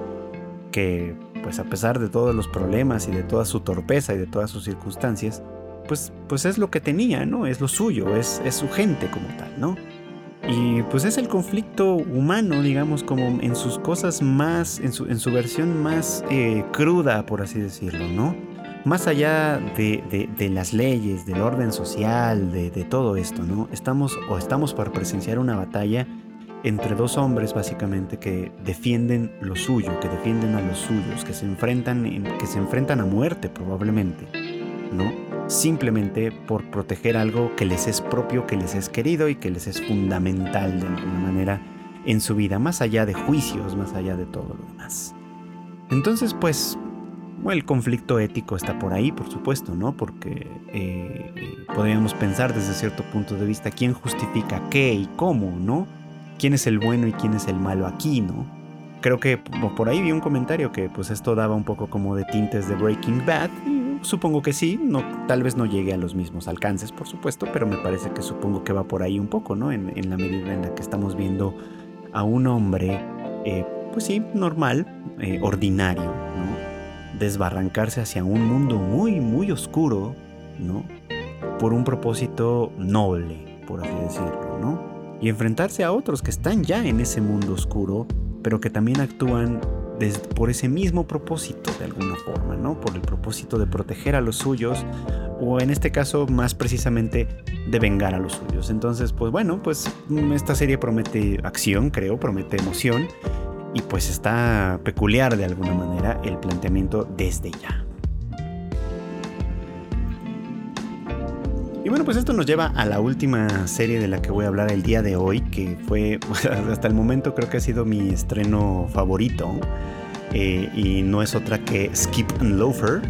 Que pues a pesar de todos los problemas y de toda su torpeza y de todas sus circunstancias, pues, pues es lo que tenía, ¿no? Es lo suyo, es, es su gente como tal, ¿no? Y pues es el conflicto humano, digamos, como en sus cosas más, en su, en su versión más eh, cruda, por así decirlo, ¿no? Más allá de, las leyes, del orden social, de, todo esto, ¿no? Estamos o estamos por presenciar una batalla entre dos hombres básicamente que defienden lo suyo, que defienden a los suyos, que se enfrentan, que se enfrentan a muerte probablemente, ¿no? Simplemente por proteger algo que les es propio, que les es querido y que les es fundamental de alguna manera en su vida, más allá de juicios, más allá de todo lo demás. Entonces, pues, el conflicto ético está por ahí, por supuesto, ¿no? Porque eh, eh, podríamos pensar desde cierto punto de vista quién justifica qué y cómo, ¿no? ¿Quién es el bueno y quién es el malo aquí, ¿no? Creo que por ahí vi un comentario que pues esto daba un poco como de tintes de Breaking Bad. supongo que sí, no, tal vez no llegue a los mismos alcances, por supuesto, pero me parece que supongo que va por ahí un poco, ¿no? En, la medida en la que estamos viendo a un hombre, eh, pues sí, normal, ordinario, ¿no? Desbarrancarse hacia un mundo muy, muy oscuro, ¿no? Por un propósito noble, por así decirlo, ¿no? Y enfrentarse a otros que están ya en ese mundo oscuro, pero que también actúan por ese mismo propósito de alguna forma, ¿no? Por el propósito de proteger a los suyos, o en este caso más precisamente de vengar a los suyos. Entonces, pues bueno, pues esta serie promete acción, creo, promete emoción y pues está peculiar de alguna manera el planteamiento desde ya. Y bueno, pues esto nos lleva a la última serie de la que voy a hablar el día de hoy, que fue hasta el momento creo que ha sido mi estreno favorito, eh, y no es otra que Skip and Loafer,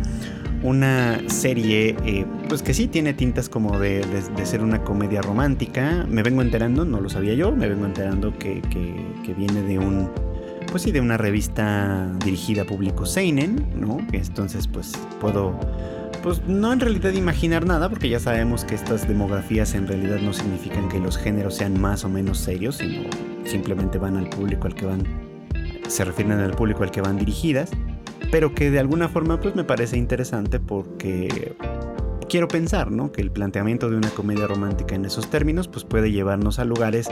una serie eh, pues que sí tiene tintas como de, ser una comedia romántica, me vengo enterando, no lo sabía yo, me vengo enterando que viene de un pues sí, de una revista dirigida a público Seinen, ¿no? Entonces, pues puedo, pues no en realidad imaginar nada, porque ya sabemos que estas demografías en realidad no significan que los géneros sean más o menos serios, sino simplemente van al público al que van, se refieren al público al que van dirigidas, pero que de alguna forma pues me parece interesante porque quiero pensar, ¿no? Que el planteamiento de una comedia romántica en esos términos pues puede llevarnos a lugares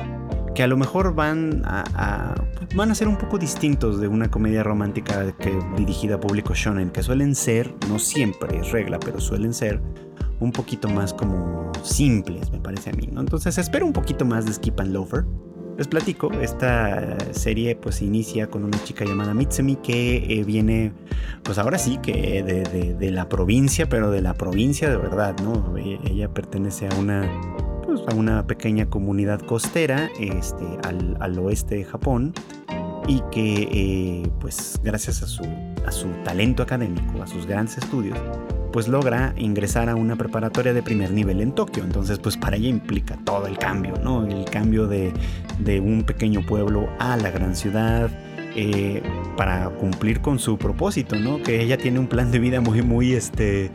que a lo mejor van a, van a ser un poco distintos de una comedia romántica que dirigida a público shonen, que suelen ser, no siempre es regla, pero suelen ser un poquito más como simples, me parece a mí, ¿no? Entonces espero un poquito más de Skip and Loafer. Les platico, esta serie pues inicia con una chica llamada Mitsumi que eh, viene, pues ahora sí que de, la provincia, pero de la provincia de verdad, ¿no? E, ella pertenece a una pues, a una pequeña comunidad costera este, al, oeste de Japón y que eh, pues gracias a su, talento académico, a sus grandes estudios, pues logra ingresar a una preparatoria de primer nivel en Tokio. Entonces, pues para ella implica todo el cambio, ¿no? El cambio de un pequeño pueblo a la gran ciudad, eh, para cumplir con su propósito, ¿no? Que ella tiene un plan de vida muy, muy, este,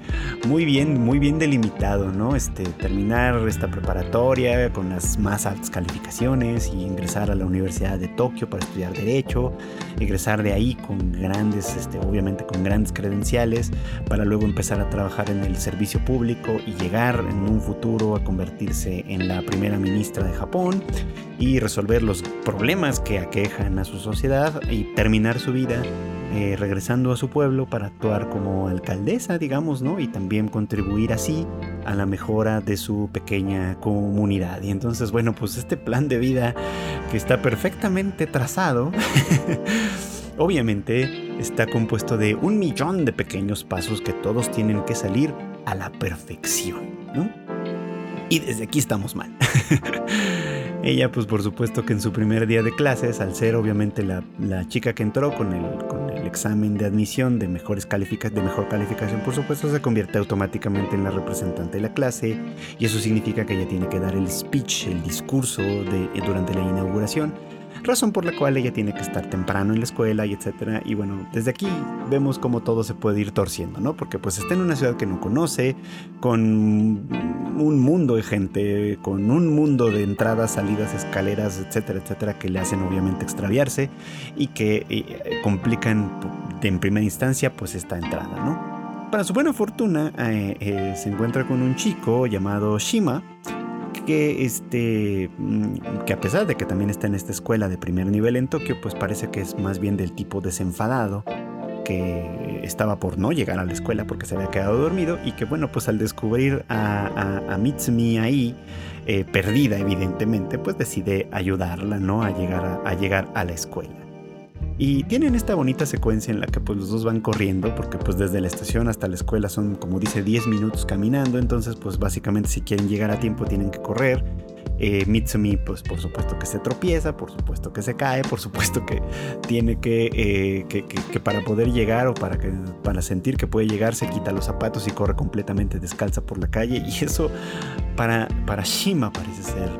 muy bien, muy bien delimitado, ¿no? Este, terminar esta preparatoria con las más altas calificaciones y ingresar a la Universidad de Tokio para estudiar Derecho, ingresar de ahí con grandes, este, obviamente con grandes credenciales, para luego empezar a trabajar en el servicio público y llegar en un futuro a convertirse en la primera ministra de Japón y resolver los problemas que aquejan a su sociedad y terminar su vida eh, regresando a su pueblo para actuar como alcaldesa, digamos, ¿no? Y también contribuir así a la mejora de su pequeña comunidad. Y entonces, bueno, pues este plan de vida que está perfectamente trazado, obviamente está compuesto de un millón de pequeños pasos que todos tienen que salir a la perfección, ¿no? Y desde aquí estamos mal. Ella, pues por supuesto que en su primer día de clases, al ser obviamente la, chica que entró con el, examen de admisión de, mejores de mejor calificación, por supuesto, se convierte automáticamente en la representante de la clase y eso significa que ella tiene que dar el speech, el discurso de, durante la inauguración razón por la cual ella tiene que estar temprano en la escuela y etcétera. Y bueno, desde aquí vemos cómo todo se puede ir torciendo, ¿no? Porque pues está en una ciudad que no conoce, con un mundo de gente, con un mundo de entradas, salidas, escaleras, etcétera, etcétera, que le hacen obviamente extraviarse y que eh, complican en primera instancia pues esta entrada, ¿no? Para su buena fortuna, eh, eh, se encuentra con un chico llamado Shima, que, este, mm, que a pesar de que también está en esta escuela de primer nivel en Tokio, pues parece que es más bien del tipo desenfadado que estaba por no llegar a la escuela porque se había quedado dormido y que bueno, pues al descubrir a, Mitsumi ahí, eh, perdida evidentemente, pues decide ayudarla, ¿no? A llegar a llegar a la escuela. Y tienen esta bonita secuencia en la que pues los dos van corriendo, porque pues desde la estación hasta la escuela son como dice 10 minutos caminando, entonces pues básicamente si quieren llegar a tiempo tienen que correr. Eh, Mitsumi pues por supuesto que se tropieza, por supuesto que se cae, por supuesto que tiene que, eh, que, para poder llegar o para, que, para sentir que puede llegar se quita los zapatos y corre completamente descalza por la calle y eso para, para Shima parece ser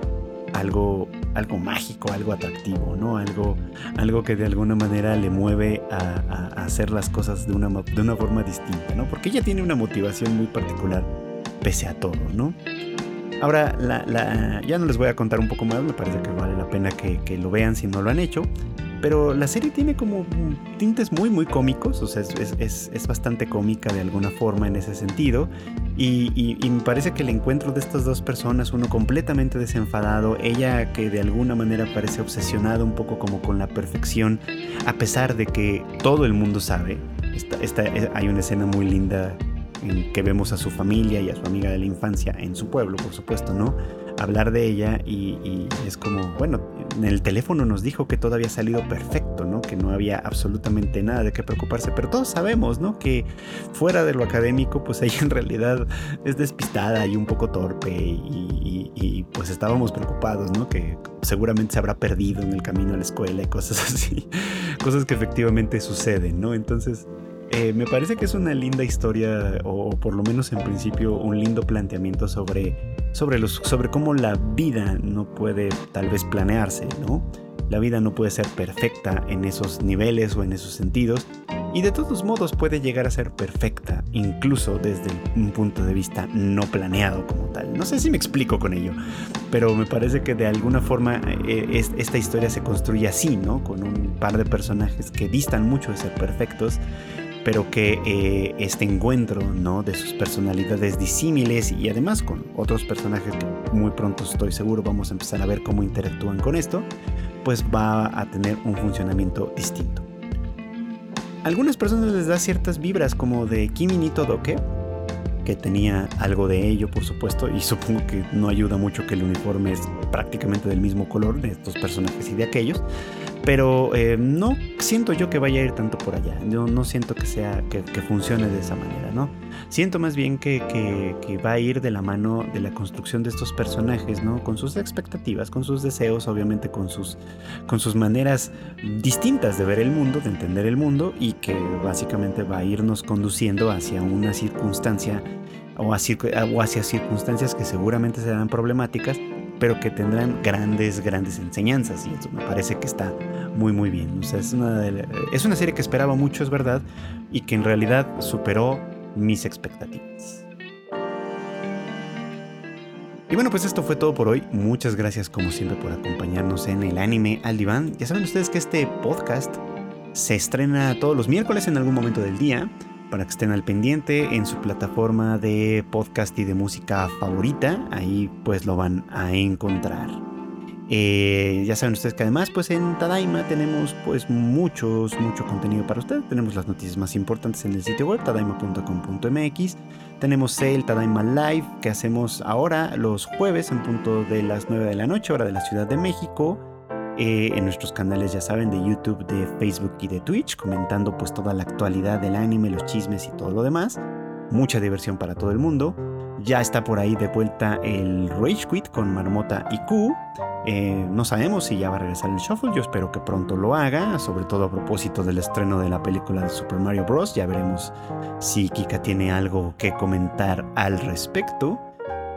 algo, algo mágico, algo atractivo, ¿no? Algo, algo que de alguna manera le mueve a, hacer las cosas de una, de una forma distinta, ¿no? Porque ella tiene una motivación muy particular pese a todo, ¿no? Ahora, ya no les voy a contar un poco más, me parece que vale la pena que, que lo vean si no lo han hecho. Pero la serie tiene como tintes muy, muy cómicos, o sea, es, bastante cómica de alguna forma en ese sentido. Y, me parece que el encuentro de estas dos personas, uno completamente desenfadado, ella que de alguna manera parece obsesionada un poco como con la perfección, a pesar de que todo el mundo sabe, eh, hay una escena muy linda en que vemos a su familia y a su amiga de la infancia en su pueblo, por supuesto, ¿no? hablar de ella y, es como, bueno, en el teléfono nos dijo que todo había salido perfecto, ¿no? Que no había absolutamente nada de qué preocuparse, pero todos sabemos, ¿no? Que fuera de lo académico, pues ella en realidad es despistada y un poco torpe y, y pues estábamos preocupados, ¿no? Que seguramente se habrá perdido en el camino a la escuela y cosas así, cosas que efectivamente suceden, ¿no? Entonces... Eh, me parece que es una linda historia, o por lo menos en principio un lindo planteamiento sobre, sobre, los, sobre cómo la vida no puede tal vez planearse, ¿no? La vida no puede ser perfecta en esos niveles o en esos sentidos, y de todos modos puede llegar a ser perfecta, incluso desde un punto de vista no planeado como tal. No sé si me explico con ello, pero me parece que de alguna forma eh, esta historia se construye así, ¿no? Con un par de personajes que distan mucho de ser perfectos pero que eh, este encuentro ¿no? de sus personalidades disímiles y además con otros personajes que muy pronto estoy seguro vamos a empezar a ver cómo interactúan con esto, pues va a tener un funcionamiento distinto. algunas personas les da ciertas vibras como de Kimi ni que tenía algo de ello, por supuesto, y supongo que no ayuda mucho que el uniforme es prácticamente del mismo color de estos personajes y de aquellos, pero eh, no siento yo que vaya a ir tanto por allá. Yo no siento que sea que, funcione de esa manera, ¿no? Siento más bien que, va a ir de la mano de la construcción de estos personajes, ¿no? Con sus expectativas, con sus deseos, obviamente con sus, con sus maneras distintas de ver el mundo, de entender el mundo, y que básicamente va a irnos conduciendo hacia una circunstancia o hacia circunstancias que seguramente serán problemáticas pero que tendrán grandes, grandes enseñanzas. Y eso me parece que está muy, muy bien. Es una, es una serie que esperaba mucho, es verdad, y que en realidad superó mis expectativas. Y bueno, pues esto fue todo por hoy. Muchas gracias como siempre por acompañarnos en el anime al diván. Ya saben ustedes que este podcast se estrena todos los miércoles en algún momento del día para que estén al pendiente en su plataforma de podcast y de música favorita. Ahí pues lo van a encontrar. Eh, ya saben ustedes que además pues en Tadaima tenemos pues muchos, mucho contenido para ustedes. Tenemos las noticias más importantes en el sitio web tadaima.com.mx. Tenemos el Tadaima Live que hacemos ahora los jueves en punto de las 9 de la noche, hora de la Ciudad de México. Eh, en nuestros canales, ya saben, de YouTube, de Facebook y de Twitch, comentando pues toda la actualidad del anime, los chismes y todo lo demás. Mucha diversión para todo el mundo. Ya está por ahí de vuelta el Rage Quit con Marmota y Q. Eh, no sabemos si ya va a regresar el Shuffle, yo espero que pronto lo haga, sobre todo a propósito del estreno de la película de Super Mario Bros. Ya veremos si Kika tiene algo que comentar al respecto.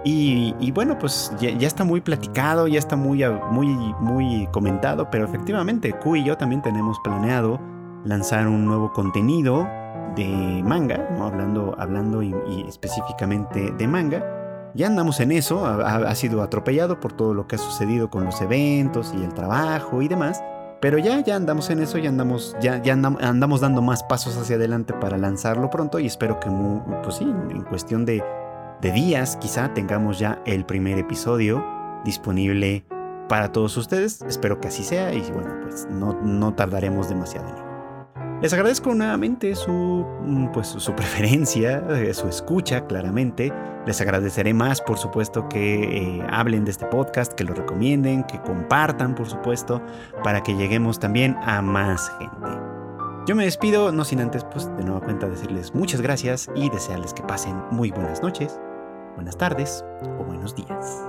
Y, bueno, pues ya, está muy platicado, ya está muy, muy, muy comentado, pero efectivamente Q y yo también tenemos planeado lanzar un nuevo contenido de manga, hablando, hablando y, específicamente de manga. Ya andamos en eso, ha, sido atropellado por todo lo que ha sucedido con los eventos y el trabajo y demás. Pero ya, ya andamos en eso, ya andamos, ya, ya andamos, dando más pasos hacia adelante para lanzarlo pronto y espero que, pues sí, en cuestión de, de días quizá tengamos ya el primer episodio disponible para todos ustedes. Espero que así sea y bueno, pues no, no tardaremos demasiado en ello. Les agradezco nuevamente su, mm, pues, su preferencia, eh, su escucha, claramente. Les agradeceré más, por supuesto, que eh, hablen de este podcast, que lo recomienden, que compartan, por supuesto, para que lleguemos también a más gente. Yo me despido, no sin antes, pues, de nueva cuenta decirles muchas gracias y desearles que pasen muy buenas noches, buenas tardes o buenos días.